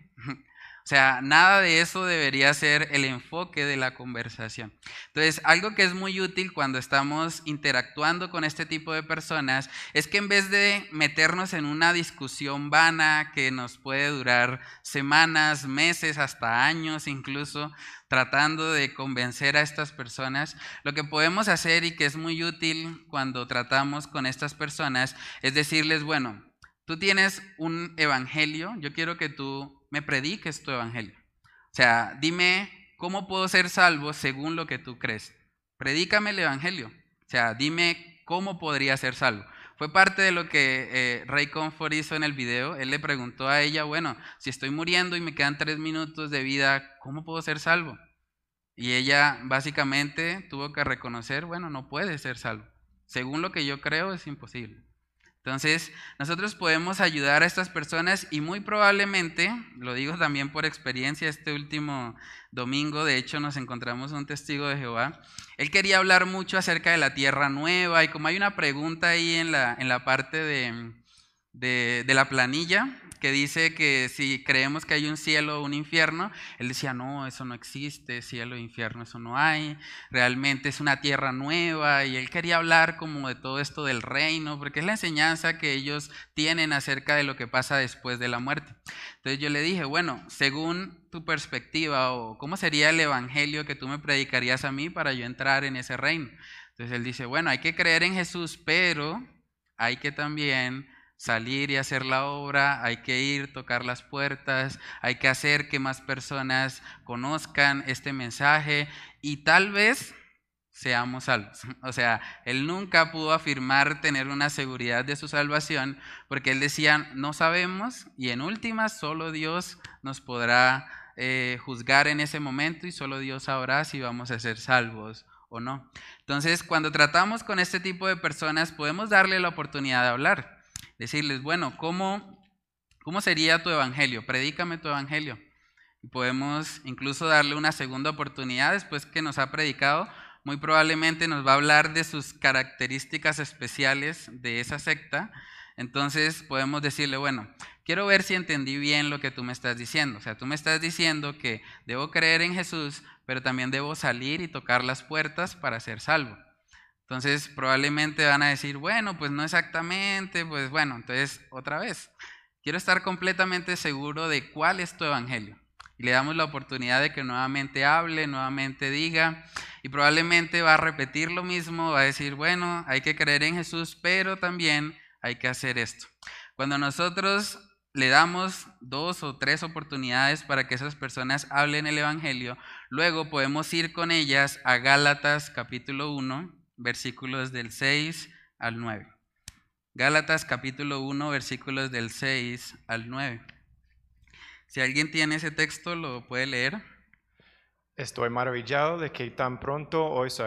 O sea, nada de eso debería ser el enfoque de la conversación. Entonces, algo que es muy útil cuando estamos interactuando con este tipo de personas es que en vez de meternos en una discusión vana que nos puede durar semanas, meses, hasta años incluso, tratando de convencer a estas personas, lo que podemos hacer y que es muy útil cuando tratamos con estas personas es decirles, bueno, tú tienes un evangelio, yo quiero que tú me prediques tu evangelio. O sea, dime cómo puedo ser salvo según lo que tú crees. Predícame el evangelio. O sea, dime cómo podría ser salvo. Fue parte de lo que eh, Ray Comfort hizo en el video. Él le preguntó a ella, bueno, si estoy muriendo y me quedan tres minutos de vida, ¿cómo puedo ser salvo? Y ella básicamente tuvo que reconocer, bueno, no puede ser salvo. Según lo que yo creo, es imposible. Entonces, nosotros podemos ayudar a estas personas y muy probablemente, lo digo también por experiencia, este último domingo, de hecho, nos encontramos un testigo de Jehová. Él quería hablar mucho acerca de la tierra nueva y como hay una pregunta ahí en la, en la parte de, de, de la planilla, que dice que si creemos que hay un cielo o un infierno, él decía, no, eso no existe, cielo e infierno, eso no hay, realmente es una tierra nueva y él quería hablar como de todo esto del reino, porque es la enseñanza que ellos tienen acerca de lo que pasa después de la muerte. Entonces yo le dije, bueno, según tu perspectiva o cómo sería el evangelio que tú me predicarías a mí para yo entrar en ese reino. Entonces él dice, bueno, hay que creer en Jesús, pero hay que también salir y hacer la obra, hay que ir, tocar las puertas, hay que hacer que más personas conozcan este mensaje y tal vez seamos salvos. O sea, él nunca pudo afirmar tener una seguridad de su salvación porque él decía, no sabemos y en últimas solo Dios nos podrá eh, juzgar en ese momento y solo Dios sabrá si vamos a ser salvos o no. Entonces, cuando tratamos con este tipo de personas, podemos darle la oportunidad de hablar decirles, bueno, ¿cómo, cómo sería tu evangelio? Predícame tu evangelio. Podemos incluso darle una segunda oportunidad después que nos ha predicado. Muy probablemente nos va a hablar de sus características especiales de esa secta. Entonces podemos decirle, bueno, quiero ver si entendí bien lo que tú me estás diciendo. O sea, tú me estás diciendo que debo creer en Jesús, pero también debo salir y tocar las puertas para ser salvo. Entonces probablemente van a decir, bueno, pues no exactamente, pues bueno, entonces otra vez, quiero estar completamente seguro de cuál es tu evangelio. Y le damos la oportunidad de que nuevamente hable, nuevamente diga, y probablemente va a repetir lo mismo, va a decir, bueno, hay que creer en Jesús, pero también hay que hacer esto. Cuando nosotros le damos dos o tres oportunidades para que esas personas hablen el Evangelio, luego podemos ir con ellas a Gálatas capítulo 1 versículos del 6 al 9. Gálatas capítulo 1, versículos del 6 al 9. Si alguien tiene ese texto, lo puede leer. Estoy maravillado de que tan pronto os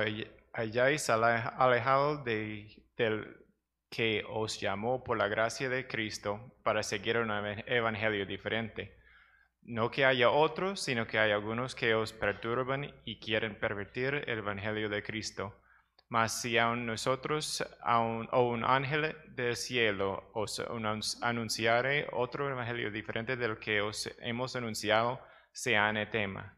hayáis alejado de, del que os llamó por la gracia de Cristo para seguir un evangelio diferente. No que haya otros, sino que hay algunos que os perturban y quieren pervertir el evangelio de Cristo. Mas si aun nosotros o un ángel del cielo os anunciare otro evangelio diferente del que os hemos anunciado, se anatema.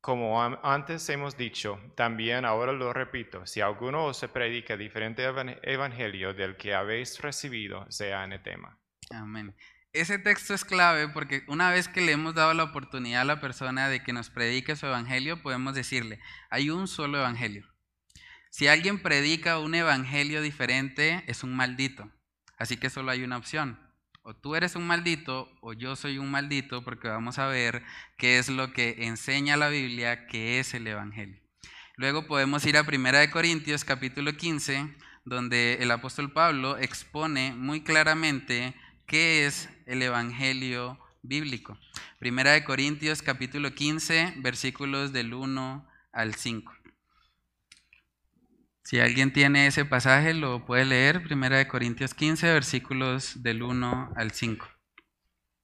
Como antes hemos dicho, también ahora lo repito, si alguno os predica diferente evangelio del que habéis recibido, sea anatema. Amén. Ese texto es clave porque una vez que le hemos dado la oportunidad a la persona de que nos predique su evangelio, podemos decirle, hay un solo evangelio. Si alguien predica un evangelio diferente, es un maldito. Así que solo hay una opción. O tú eres un maldito o yo soy un maldito porque vamos a ver qué es lo que enseña la Biblia que es el evangelio. Luego podemos ir a 1 Corintios capítulo 15, donde el apóstol Pablo expone muy claramente qué es el evangelio bíblico. 1 Corintios capítulo 15, versículos del 1 al 5. Si alguien tiene ese pasaje, lo puede leer, Primera de Corintios 15, versículos del 1 al 5.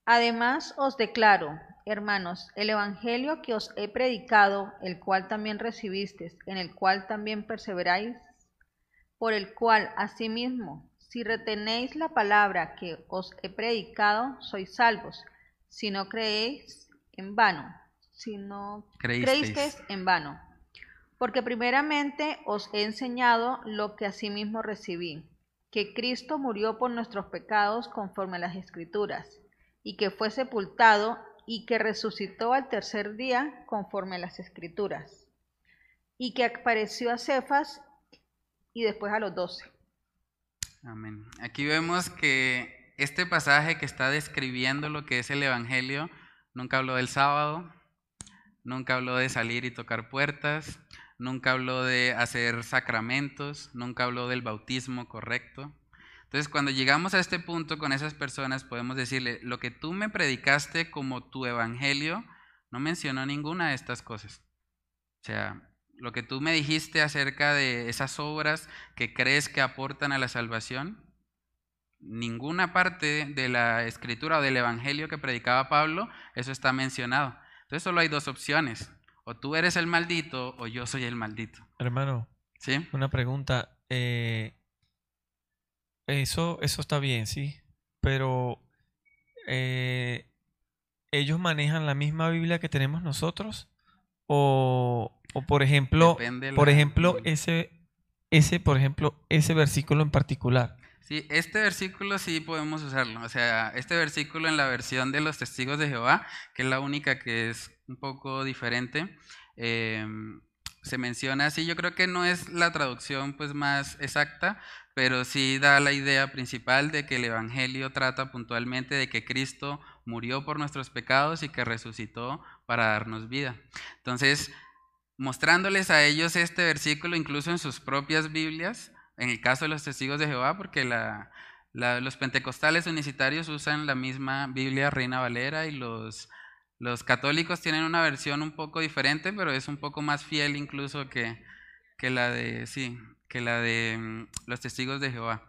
Además os declaro, hermanos, el Evangelio que os he predicado, el cual también recibisteis, en el cual también perseveráis, por el cual asimismo, si retenéis la palabra que os he predicado, sois salvos, si no creéis en vano, si no creéis en vano. Porque primeramente os he enseñado lo que asimismo recibí, que Cristo murió por nuestros pecados conforme a las Escrituras, y que fue sepultado y que resucitó al tercer día conforme a las Escrituras, y que apareció a Cefas y después a los doce. Amén. Aquí vemos que este pasaje que está describiendo lo que es el Evangelio, nunca habló del sábado, nunca habló de salir y tocar puertas, nunca habló de hacer sacramentos, nunca habló del bautismo correcto. Entonces, cuando llegamos a este punto con esas personas, podemos decirle, lo que tú me predicaste como tu evangelio, no mencionó ninguna de estas cosas. O sea, lo que tú me dijiste acerca de esas obras que crees que aportan a la salvación, ninguna parte de la escritura o del evangelio que predicaba Pablo, eso está mencionado. Entonces solo hay dos opciones. O tú eres el maldito o yo soy el maldito. Hermano, ¿Sí? una pregunta. Eh, eso, eso está bien, sí. Pero eh, ¿ellos manejan la misma Biblia que tenemos nosotros? O, o por ejemplo, Depende por ejemplo, ese, ese, por ejemplo, ese versículo en particular. Sí, este versículo sí podemos usarlo. O sea, este versículo en la versión de los testigos de Jehová, que es la única que es un poco diferente, eh, se menciona así. Yo creo que no es la traducción pues más exacta, pero sí da la idea principal de que el Evangelio trata puntualmente de que Cristo murió por nuestros pecados y que resucitó para darnos vida. Entonces, mostrándoles a ellos este versículo incluso en sus propias Biblias, en el caso de los testigos de Jehová, porque los pentecostales unicitarios usan la misma Biblia Reina Valera y los, los católicos tienen una versión un poco diferente, pero es un poco más fiel incluso que, que la de, sí, que la de mm, los testigos de Jehová.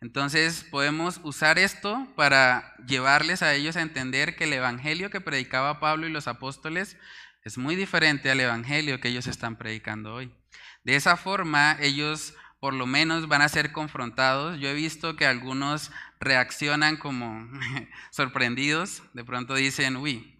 Entonces podemos usar esto para llevarles a ellos a entender que el evangelio que predicaba Pablo y los apóstoles es muy diferente al evangelio que ellos están predicando hoy. De esa forma, ellos por lo menos van a ser confrontados. Yo he visto que algunos reaccionan como sorprendidos, de pronto dicen, uy,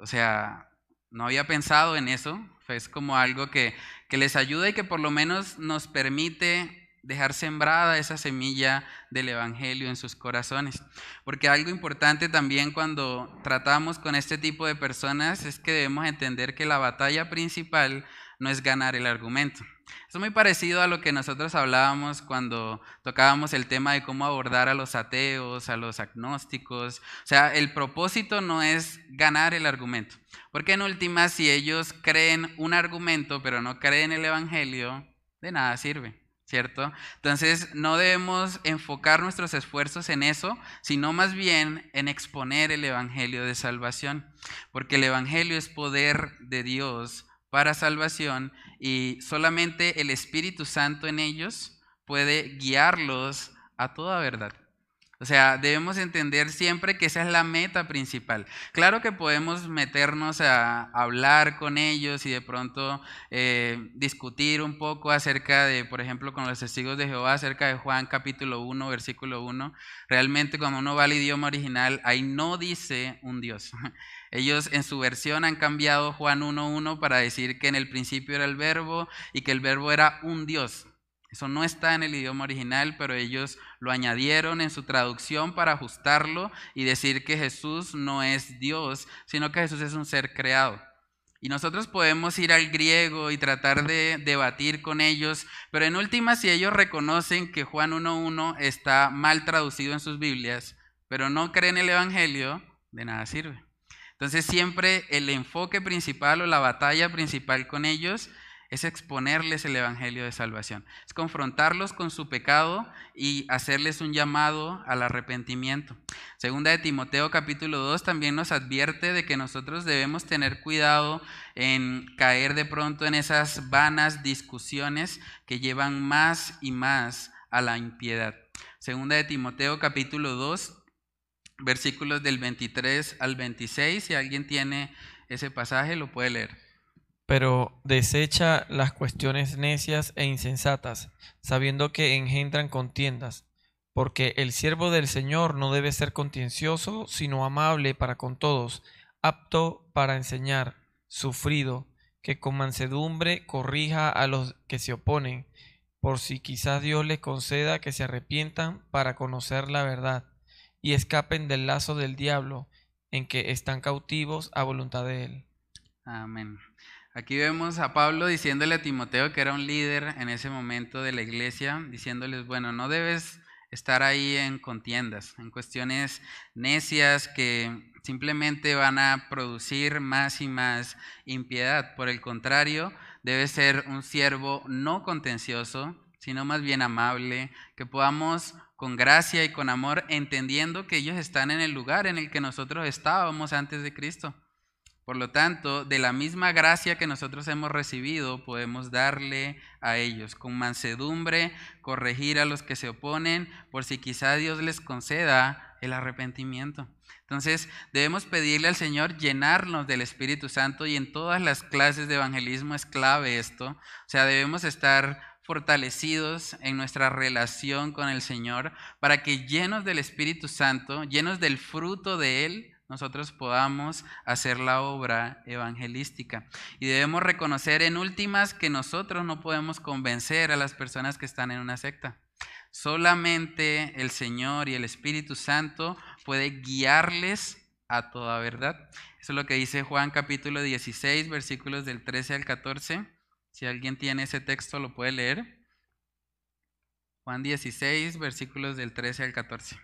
o sea, no había pensado en eso, es como algo que, que les ayuda y que por lo menos nos permite dejar sembrada esa semilla del Evangelio en sus corazones. Porque algo importante también cuando tratamos con este tipo de personas es que debemos entender que la batalla principal no es ganar el argumento. Es muy parecido a lo que nosotros hablábamos cuando tocábamos el tema de cómo abordar a los ateos, a los agnósticos. O sea, el propósito no es ganar el argumento. Porque en última, si ellos creen un argumento pero no creen el Evangelio, de nada sirve. ¿Cierto? Entonces no debemos enfocar nuestros esfuerzos en eso, sino más bien en exponer el Evangelio de salvación, porque el Evangelio es poder de Dios para salvación y solamente el Espíritu Santo en ellos puede guiarlos a toda verdad. O sea, debemos entender siempre que esa es la meta principal. Claro que podemos meternos a hablar con ellos y de pronto eh, discutir un poco acerca de, por ejemplo, con los testigos de Jehová, acerca de Juan capítulo 1, versículo 1. Realmente cuando uno va al idioma original, ahí no dice un Dios. Ellos en su versión han cambiado Juan 1.1 para decir que en el principio era el verbo y que el verbo era un Dios. Eso no está en el idioma original, pero ellos lo añadieron en su traducción para ajustarlo y decir que Jesús no es Dios, sino que Jesús es un ser creado. Y nosotros podemos ir al griego y tratar de debatir con ellos, pero en última, si ellos reconocen que Juan 1.1 está mal traducido en sus Biblias, pero no creen el Evangelio, de nada sirve. Entonces siempre el enfoque principal o la batalla principal con ellos es exponerles el Evangelio de salvación, es confrontarlos con su pecado y hacerles un llamado al arrepentimiento. Segunda de Timoteo capítulo 2 también nos advierte de que nosotros debemos tener cuidado en caer de pronto en esas vanas discusiones que llevan más y más a la impiedad. Segunda de Timoteo capítulo 2 versículos del 23 al 26, si alguien tiene ese pasaje lo puede leer. Pero desecha las cuestiones necias e insensatas, sabiendo que engendran contiendas, porque el siervo del Señor no debe ser contencioso, sino amable para con todos, apto para enseñar, sufrido, que con mansedumbre corrija a los que se oponen, por si quizás Dios les conceda que se arrepientan para conocer la verdad y escapen del lazo del diablo en que están cautivos a voluntad de él. Amén. Aquí vemos a Pablo diciéndole a Timoteo que era un líder en ese momento de la iglesia, diciéndoles, bueno, no debes estar ahí en contiendas, en cuestiones necias que simplemente van a producir más y más impiedad. Por el contrario, debe ser un siervo no contencioso, sino más bien amable, que podamos con gracia y con amor, entendiendo que ellos están en el lugar en el que nosotros estábamos antes de Cristo. Por lo tanto, de la misma gracia que nosotros hemos recibido, podemos darle a ellos con mansedumbre, corregir a los que se oponen, por si quizá Dios les conceda el arrepentimiento. Entonces, debemos pedirle al Señor llenarnos del Espíritu Santo y en todas las clases de evangelismo es clave esto. O sea, debemos estar fortalecidos en nuestra relación con el Señor, para que llenos del Espíritu Santo, llenos del fruto de Él, nosotros podamos hacer la obra evangelística. Y debemos reconocer en últimas que nosotros no podemos convencer a las personas que están en una secta. Solamente el Señor y el Espíritu Santo puede guiarles a toda verdad. Eso es lo que dice Juan capítulo 16, versículos del 13 al 14. Si alguien tiene ese texto, lo puede leer. Juan 16, versículos del 13 al 14.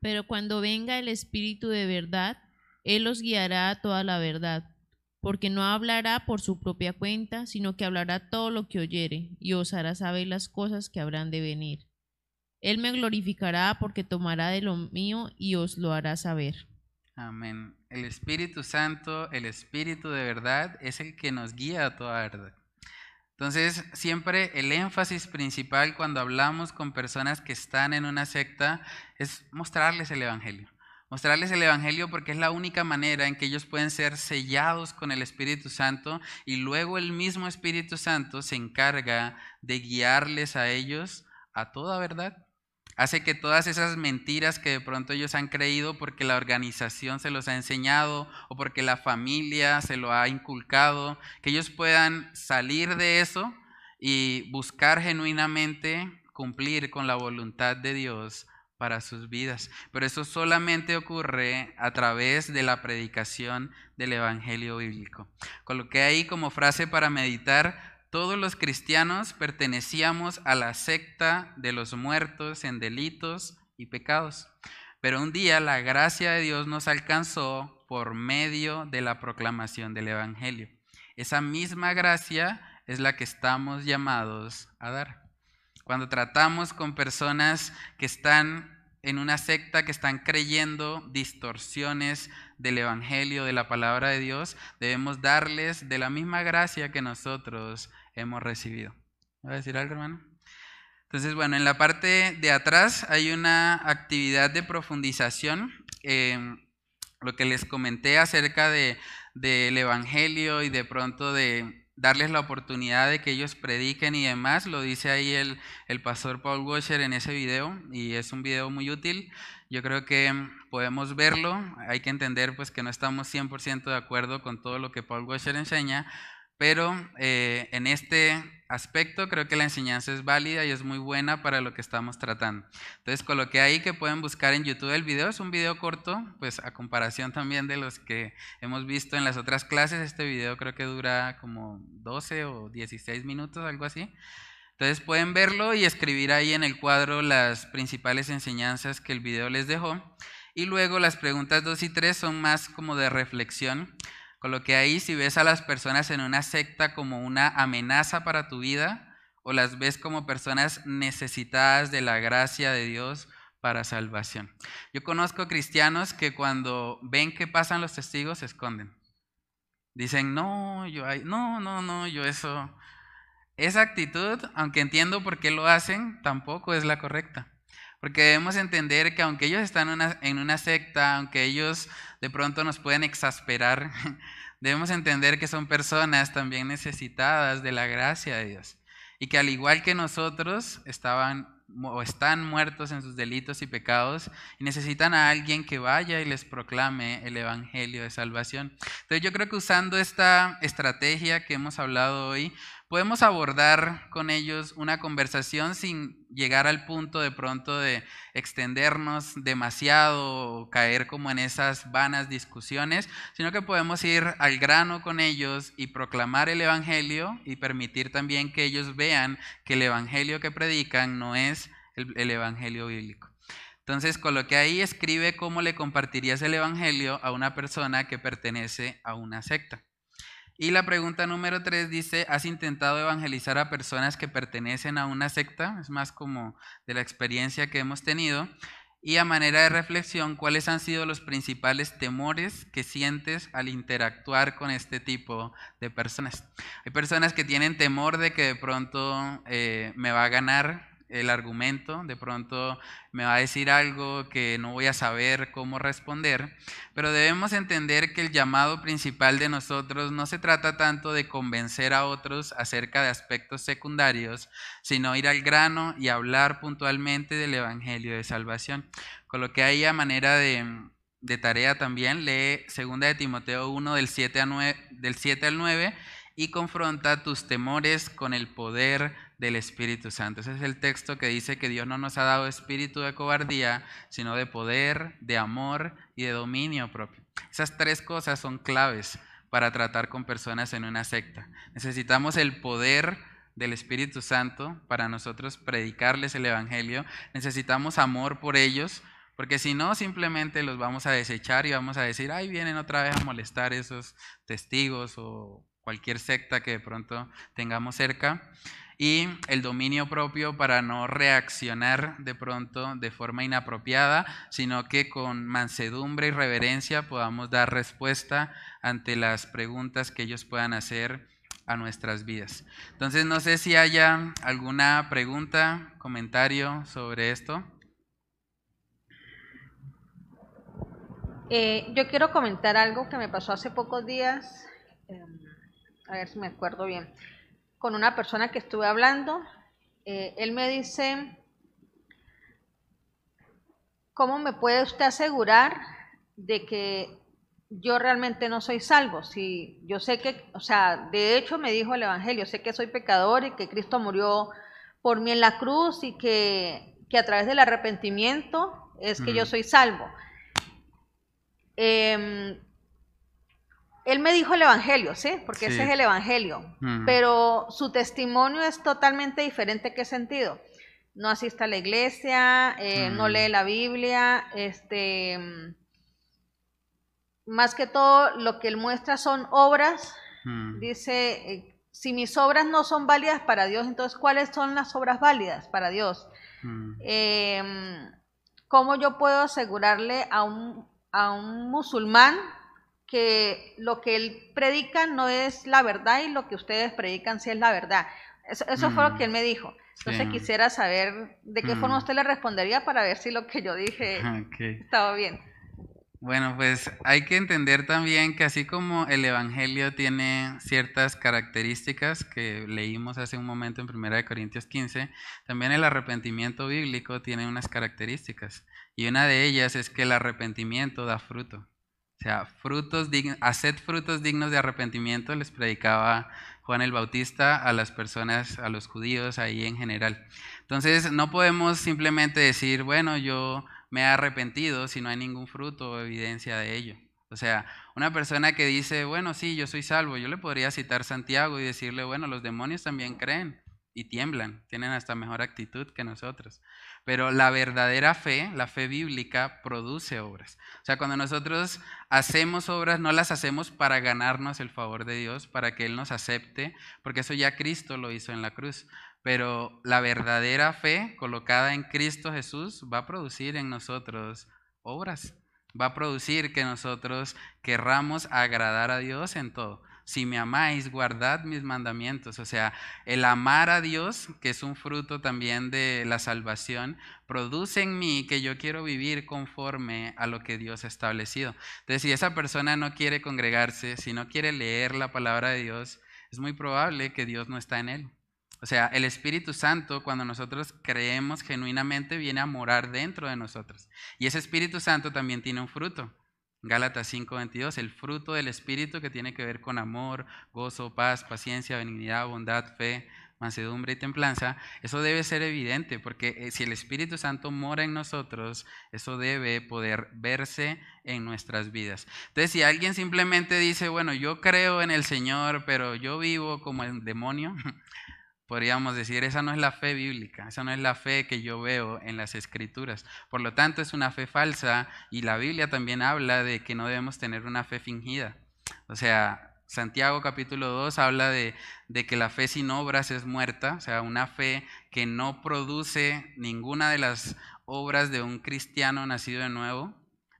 Pero cuando venga el Espíritu de verdad, Él os guiará a toda la verdad, porque no hablará por su propia cuenta, sino que hablará todo lo que oyere, y os hará saber las cosas que habrán de venir. Él me glorificará porque tomará de lo mío y os lo hará saber. Amén. El Espíritu Santo, el Espíritu de verdad, es el que nos guía a toda verdad. Entonces, siempre el énfasis principal cuando hablamos con personas que están en una secta es mostrarles el Evangelio. Mostrarles el Evangelio porque es la única manera en que ellos pueden ser sellados con el Espíritu Santo y luego el mismo Espíritu Santo se encarga de guiarles a ellos a toda verdad hace que todas esas mentiras que de pronto ellos han creído porque la organización se los ha enseñado o porque la familia se lo ha inculcado, que ellos puedan salir de eso y buscar genuinamente cumplir con la voluntad de Dios para sus vidas. Pero eso solamente ocurre a través de la predicación del Evangelio bíblico. Coloqué ahí como frase para meditar, todos los cristianos pertenecíamos a la secta de los muertos en delitos y pecados. Pero un día la gracia de Dios nos alcanzó por medio de la proclamación del Evangelio. Esa misma gracia es la que estamos llamados a dar. Cuando tratamos con personas que están en una secta, que están creyendo distorsiones del Evangelio, de la palabra de Dios, debemos darles de la misma gracia que nosotros hemos recibido. ¿Va a decir algo, hermano? Entonces, bueno, en la parte de atrás hay una actividad de profundización. Em, lo que les comenté acerca de, del Evangelio y de pronto de darles la oportunidad de que ellos prediquen y demás, lo dice ahí el, el pastor Paul Washer en ese video y es un video muy útil. Yo creo que podemos verlo, hay que entender pues que no estamos 100% de acuerdo con todo lo que Paul Washer enseña, pero eh, en este aspecto creo que la enseñanza es válida y es muy buena para lo que estamos tratando. Entonces coloqué ahí que pueden buscar en YouTube el video, es un video corto, pues a comparación también de los que hemos visto en las otras clases, este video creo que dura como 12 o 16 minutos, algo así. Entonces pueden verlo y escribir ahí en el cuadro las principales enseñanzas que el video les dejó. Y luego las preguntas 2 y 3 son más como de reflexión lo que ahí, si ves a las personas en una secta como una amenaza para tu vida o las ves como personas necesitadas de la gracia de Dios para salvación. Yo conozco cristianos que cuando ven que pasan los testigos se esconden. Dicen, no, yo, no, no, no, yo eso. Esa actitud, aunque entiendo por qué lo hacen, tampoco es la correcta. Porque debemos entender que aunque ellos están en una, secta, aunque ellos de pronto nos pueden exasperar, debemos entender que son personas también necesitadas de la gracia de Dios. Y que al igual que nosotros estaban o están muertos en sus delitos y pecados y necesitan a alguien que vaya y les proclame el Evangelio de salvación. Entonces yo creo que usando esta estrategia que hemos hablado hoy, podemos abordar con ellos una conversación sin llegar al punto de pronto de extendernos demasiado o caer como en esas vanas discusiones, sino que podemos ir al grano con ellos y proclamar el Evangelio y permitir también que ellos vean que el Evangelio que predican no es el, Evangelio bíblico. Entonces, con lo que ahí escribe cómo le compartirías el Evangelio a una persona que pertenece a una secta. Y la pregunta número tres dice, ¿has intentado evangelizar a personas que pertenecen a una secta? Es más como de la experiencia que hemos tenido. Y a manera de reflexión, ¿cuáles han sido los principales temores que sientes al interactuar con este tipo de personas? Hay personas que tienen temor de que de pronto eh, me va a ganar el argumento, de pronto me va a decir algo que no voy a saber cómo responder, pero debemos entender que el llamado principal de nosotros no se trata tanto de convencer a otros acerca de aspectos secundarios, sino ir al grano y hablar puntualmente del Evangelio de Salvación. Con lo que hay a manera de, tarea también, lee 2 de Timoteo 1 del 7, a 9, del 7 al 9 y confronta tus temores con el poder del Espíritu Santo. Ese es el texto que dice que Dios no nos ha dado espíritu de cobardía, sino de poder, de amor y de dominio propio. Esas tres cosas son claves para tratar con personas en una secta. Necesitamos el poder del Espíritu Santo para nosotros predicarles el Evangelio. Necesitamos amor por ellos, porque si no, simplemente los vamos a desechar y vamos a decir, ay, vienen otra vez a molestar esos testigos o cualquier secta que de pronto tengamos cerca y el dominio propio para no reaccionar de pronto de forma inapropiada, sino que con mansedumbre y reverencia podamos dar respuesta ante las preguntas que ellos puedan hacer a nuestras vidas. Entonces, no sé si haya alguna pregunta, comentario sobre esto. Eh, yo quiero comentar algo que me pasó hace pocos días, eh, a ver si me acuerdo bien con una persona que estuve hablando. Eh, él me dice, ¿cómo me puede usted asegurar de que yo realmente no soy salvo? Si yo sé que, o sea, de hecho me dijo el Evangelio, sé que soy pecador y que Cristo murió por mí en la cruz y que, que a través del arrepentimiento es que yo soy salvo. Eh, él me dijo el Evangelio, ¿sí? Porque ese es el Evangelio. Pero su testimonio es totalmente diferente. ¿Qué sentido? No asiste a la iglesia, eh, no lee la Biblia, este, más que todo lo que él muestra son obras. Dice, eh, si mis obras no son válidas para Dios, entonces ¿cuáles son las obras válidas para Dios? Em, ¿Cómo yo puedo asegurarle a un, a un musulmán que lo que él predica no es la verdad y lo que ustedes predican sí es la verdad. Eso, fue lo mm. que él me dijo. Entonces quisiera saber de qué forma mm. usted le respondería para ver si lo que yo dije estaba bien. Bueno, pues hay que entender también que así como el Evangelio tiene ciertas características que leímos hace un momento en 1 Corintios 15, también el arrepentimiento bíblico tiene unas características. Y una de ellas es que el arrepentimiento da fruto. O sea, frutos haced frutos dignos de arrepentimiento, les predicaba Juan el Bautista a las personas, a los judíos ahí en general. Entonces, no podemos simplemente decir, bueno, yo me he arrepentido si no hay ningún fruto o evidencia de ello. O sea, una persona que dice, bueno, sí, yo soy salvo, yo le podría citar Santiago y decirle, bueno, los demonios también creen y tiemblan, tienen hasta mejor actitud que nosotros. Pero la verdadera fe, la fe bíblica, produce obras. O sea, cuando nosotros hacemos obras, no las hacemos para ganarnos el favor de Dios, para que Él nos acepte, porque eso ya Cristo lo hizo en la cruz. Pero la verdadera fe colocada en Cristo Jesús va a producir en nosotros obras. Va a producir que nosotros querramos agradar a Dios en todo si me amáis, guardad mis mandamientos. O sea, el amar a Dios, que es un fruto también de la salvación, produce en mí que yo quiero vivir conforme a lo que Dios ha establecido. Entonces, si esa persona no quiere congregarse, si no quiere leer la palabra de Dios, es muy probable que Dios no está en él. O sea, el Espíritu Santo, cuando nosotros creemos genuinamente, viene a morar dentro de nosotros. Y ese Espíritu Santo también tiene un fruto. Gálatas 5:22, el fruto del Espíritu que tiene que ver con amor, gozo, paz, paciencia, benignidad, bondad, fe, mansedumbre y templanza, eso debe ser evidente, porque eh, si el Espíritu Santo mora en nosotros, eso debe poder verse en nuestras vidas. Entonces, si alguien simplemente dice, bueno, yo creo en el Señor, pero yo vivo como el demonio, podríamos decir, esa no es la fe bíblica, esa no es la fe que yo veo en las escrituras. Por lo tanto, es una fe falsa y la Biblia también habla de que no debemos tener una fe fingida. O sea, Santiago capítulo 2 habla de, de, que la fe sin obras es muerta, o sea, una fe que no produce ninguna de las obras de un cristiano nacido de nuevo,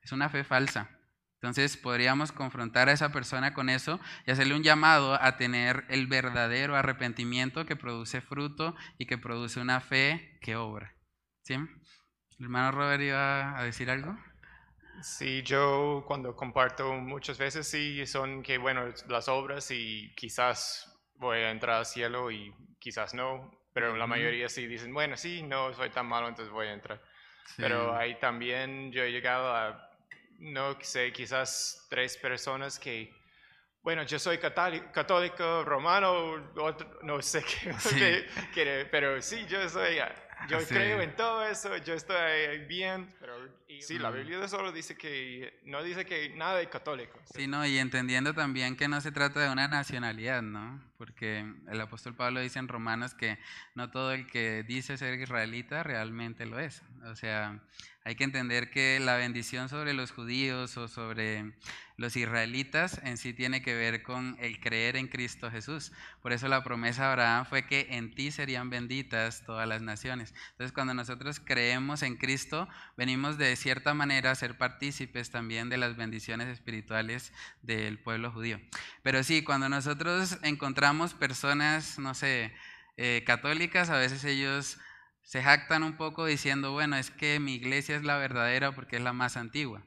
es una fe falsa. Entonces podríamos confrontar a esa persona con eso y hacerle un llamado a tener el verdadero arrepentimiento que produce fruto y que produce una fe que obra. ¿Sí? ¿El hermano Robert iba a decir algo? Sí, yo cuando comparto muchas veces sí son que, bueno, las obras y quizás voy a entrar al cielo y quizás no, pero la mayoría sí dicen, bueno, sí, no soy tan malo, entonces voy a entrar. Pero Sí. ahí también yo he llegado a, no sé, quizás tres personas que, bueno, yo soy católico, católico romano, otro- no sé qué, Sí. qué quiere, pero sí, yo soy, yo Sí. creo en todo eso, yo estoy bien. Pero sí, la. Biblia solo dice que, no dice que nada es católico. Sí, no, y entendiendo también que no se trata de una nacionalidad, ¿no? Porque el apóstol Pablo dice en Romanos que no todo el que dice ser israelita realmente lo es. O sea, hay que entender que la bendición sobre los judíos o sobre los israelitas en sí tiene que ver con el creer en Cristo Jesús. Por eso la promesa de Abraham fue que en ti serían benditas todas las naciones. Entonces, cuando nosotros creemos en Cristo, venimos de cierta manera a ser partícipes también de las bendiciones espirituales del pueblo judío. Pero sí, cuando nosotros encontramos personas, no sé, eh, católicas, a veces ellos se jactan un poco diciendo, bueno, es que mi iglesia es la verdadera porque es la más antigua.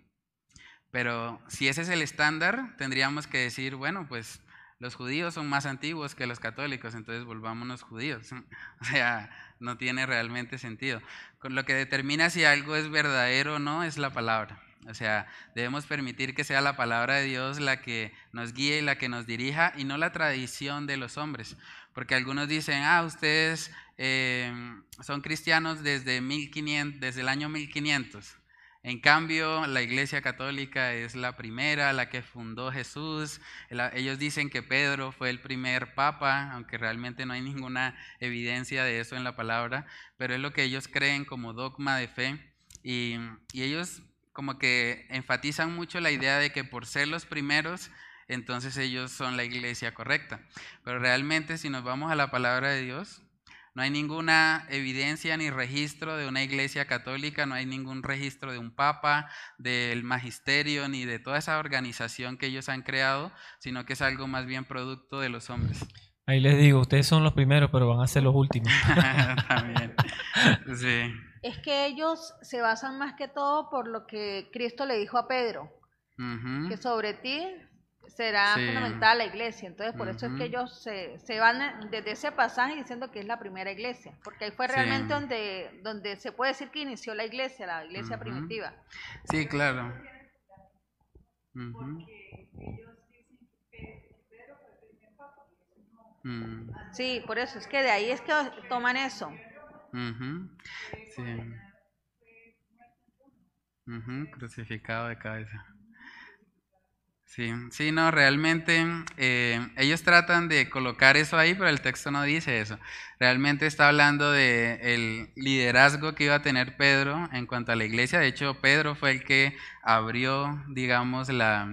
Pero si ese es el estándar, tendríamos que decir, bueno, pues los judíos son más antiguos que los católicos, entonces volvámonos judíos. O sea, no tiene realmente sentido. Lo que determina si algo es verdadero o no es la palabra. O sea, debemos permitir que sea la palabra de Dios la que nos guíe y la que nos dirija y no la tradición de los hombres. Porque algunos dicen, ah, ustedes eh, son cristianos desde, 1500, desde el año 1500. En cambio, la Iglesia Católica es la primera, la que fundó Jesús. Ellos dicen que Pedro fue el primer papa, aunque realmente no hay ninguna evidencia de eso en la palabra, pero es lo que ellos creen como dogma de fe. Y, y ellos como que enfatizan mucho la idea de que por ser los primeros, entonces ellos son la iglesia correcta. Pero realmente si nos vamos a la palabra de Dios, no hay ninguna evidencia ni registro de una iglesia católica, no hay ningún registro de un papa, del magisterio, ni de toda esa organización que ellos han creado, sino que es algo más bien producto de los hombres. Ahí les digo, ustedes son los primeros, pero van a ser los últimos. También. Sí. Es que ellos se basan más que todo por lo que Cristo le dijo a Pedro, que sobre ti será Sí. fundamental la iglesia. Entonces, por eso es que ellos se, se van desde ese pasaje diciendo que es la primera iglesia, porque ahí fue Sí. realmente donde, donde se puede decir que inició la iglesia, la iglesia primitiva. Sí, claro. Sí, por eso es que de ahí es que toman eso. Ujú, Sí. Ujú, Crucificado de cabeza. Sí, sí, no, realmente eh, ellos tratan de colocar eso ahí, pero el texto no dice eso. Realmente está hablando de el liderazgo que iba a tener Pedro en cuanto a la iglesia. De hecho, Pedro fue el que abrió, digamos, la,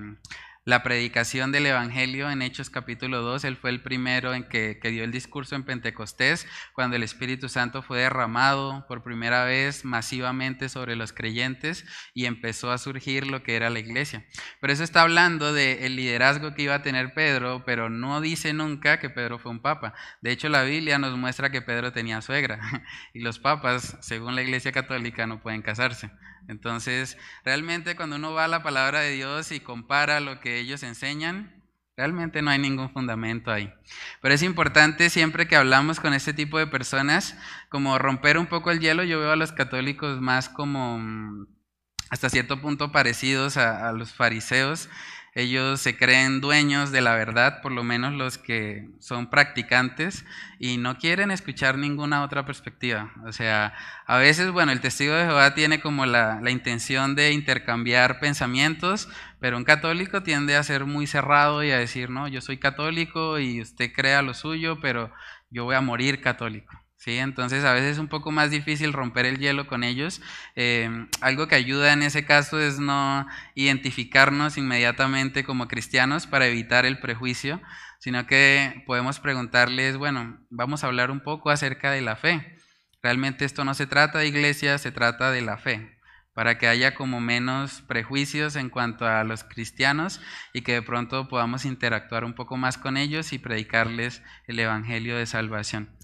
la predicación del Evangelio en Hechos capítulo 2. Él fue el primero en que, que dio el discurso en Pentecostés, cuando el Espíritu Santo fue derramado por primera vez masivamente sobre los creyentes y empezó a surgir lo que era la iglesia. Pero eso está hablando del liderazgo que iba a tener Pedro, pero no dice nunca que Pedro fue un papa. De hecho, la Biblia nos muestra que Pedro tenía suegra y los papas, según la iglesia católica, no pueden casarse. Entonces, realmente cuando uno va a la palabra de Dios y compara lo que ellos enseñan, realmente no hay ningún fundamento ahí. Pero es importante siempre que hablamos con este tipo de personas, como romper un poco el hielo. Yo veo a los católicos más como mm, hasta cierto punto parecidos a, a los fariseos. Ellos se creen dueños de la verdad, por lo menos los que son practicantes, y no quieren escuchar ninguna otra perspectiva. O sea, a veces, bueno, el testigo de Jehová tiene como la, la intención de intercambiar pensamientos, pero un católico tiende a ser muy cerrado y a decir, no, yo soy católico y usted crea lo suyo, pero yo voy a morir católico. ¿sí? Entonces a veces es un poco más difícil romper el hielo con ellos. Eh, algo que ayuda en ese caso es no identificarnos inmediatamente como cristianos para evitar el prejuicio, sino que podemos preguntarles, bueno, vamos a hablar un poco acerca de la fe. Realmente esto no se trata de iglesia, se trata de la fe. Para que haya como menos prejuicios en cuanto a los cristianos y que de pronto podamos interactuar un poco más con ellos y predicarles el Evangelio de salvación.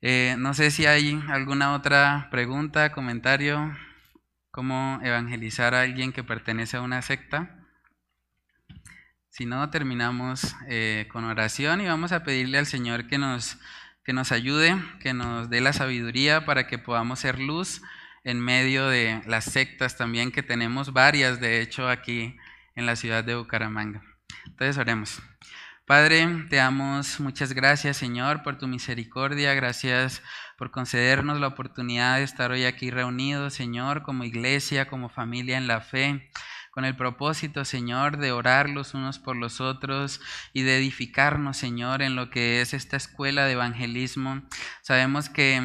Eh, no sé si hay alguna otra pregunta, comentario, cómo evangelizar a alguien que pertenece a una secta. Si no, terminamos eh, con oración y vamos a pedirle al Señor que nos, que nos ayude, que nos dé la sabiduría para que podamos ser luz en medio de las sectas también que tenemos varias, de hecho, aquí en la ciudad de Bucaramanga. Entonces oremos. Padre, te damos muchas gracias, Señor, por tu misericordia. Gracias por concedernos la oportunidad de estar hoy aquí reunidos, Señor, como iglesia, como familia en la fe con el propósito, Señor, de orar los unos por los otros y de edificarnos, Señor, en lo que es esta escuela de evangelismo. Sabemos que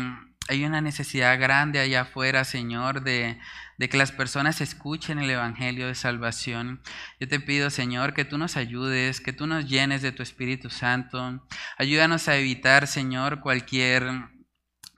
hay una necesidad grande allá afuera, Señor, de, de, que las personas escuchen el Evangelio de salvación. Yo te pido, Señor, que tú nos ayudes, que tú nos llenes de tu Espíritu Santo. Ayúdanos a evitar, Señor, cualquier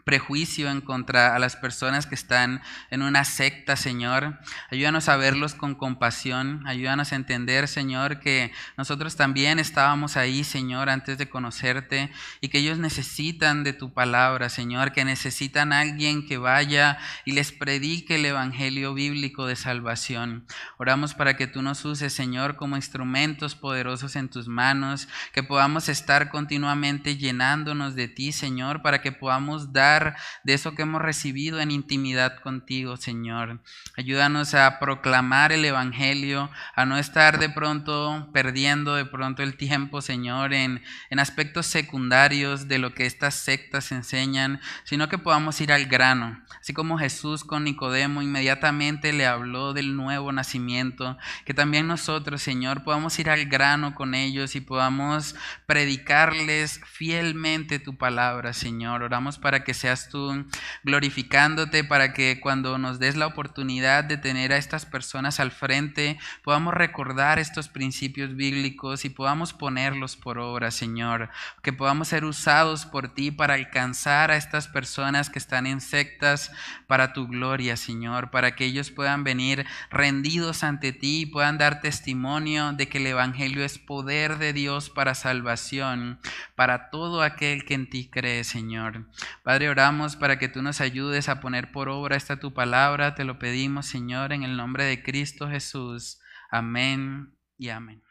prejuicio en contra a las personas que están en una secta, Señor. Ayúdanos a verlos con compasión. Ayúdanos a entender, Señor, que nosotros también estábamos ahí, Señor, antes de conocerte y que ellos necesitan de tu palabra, Señor, que necesitan a alguien que vaya y les predique el evangelio bíblico de salvación. Oramos para que tú nos uses, Señor, como instrumentos poderosos en tus manos, que podamos estar continuamente llenándonos de ti, Señor, para que podamos dar de eso que hemos recibido en intimidad contigo, Señor. Ayúdanos a proclamar el Evangelio, a no estar de pronto perdiendo de pronto el tiempo, Señor, en, en aspectos secundarios de lo que estas sectas enseñan, sino que podamos ir al grano. Así como Jesús con Nicodemo inmediatamente le habló del nuevo nacimiento, que también nosotros, Señor, podamos ir al grano con ellos y podamos predicarles fielmente tu palabra, Señor. Oramos para que seas tú glorificándote para que cuando nos des la oportunidad de tener a estas personas al frente, podamos recordar estos principios bíblicos y podamos ponerlos por obra, Señor. Que podamos ser usados por ti para alcanzar a estas personas que están en sectas para tu gloria, Señor, para que ellos puedan venir rendidos ante ti y puedan dar testimonio de que el Evangelio es poder de Dios para salvación, para todo aquel que en ti cree, Señor. Oramos para que tú nos ayudes a poner por obra esta tu palabra. Te lo pedimos, Señor, en el nombre de Cristo Jesús. Amén y amén.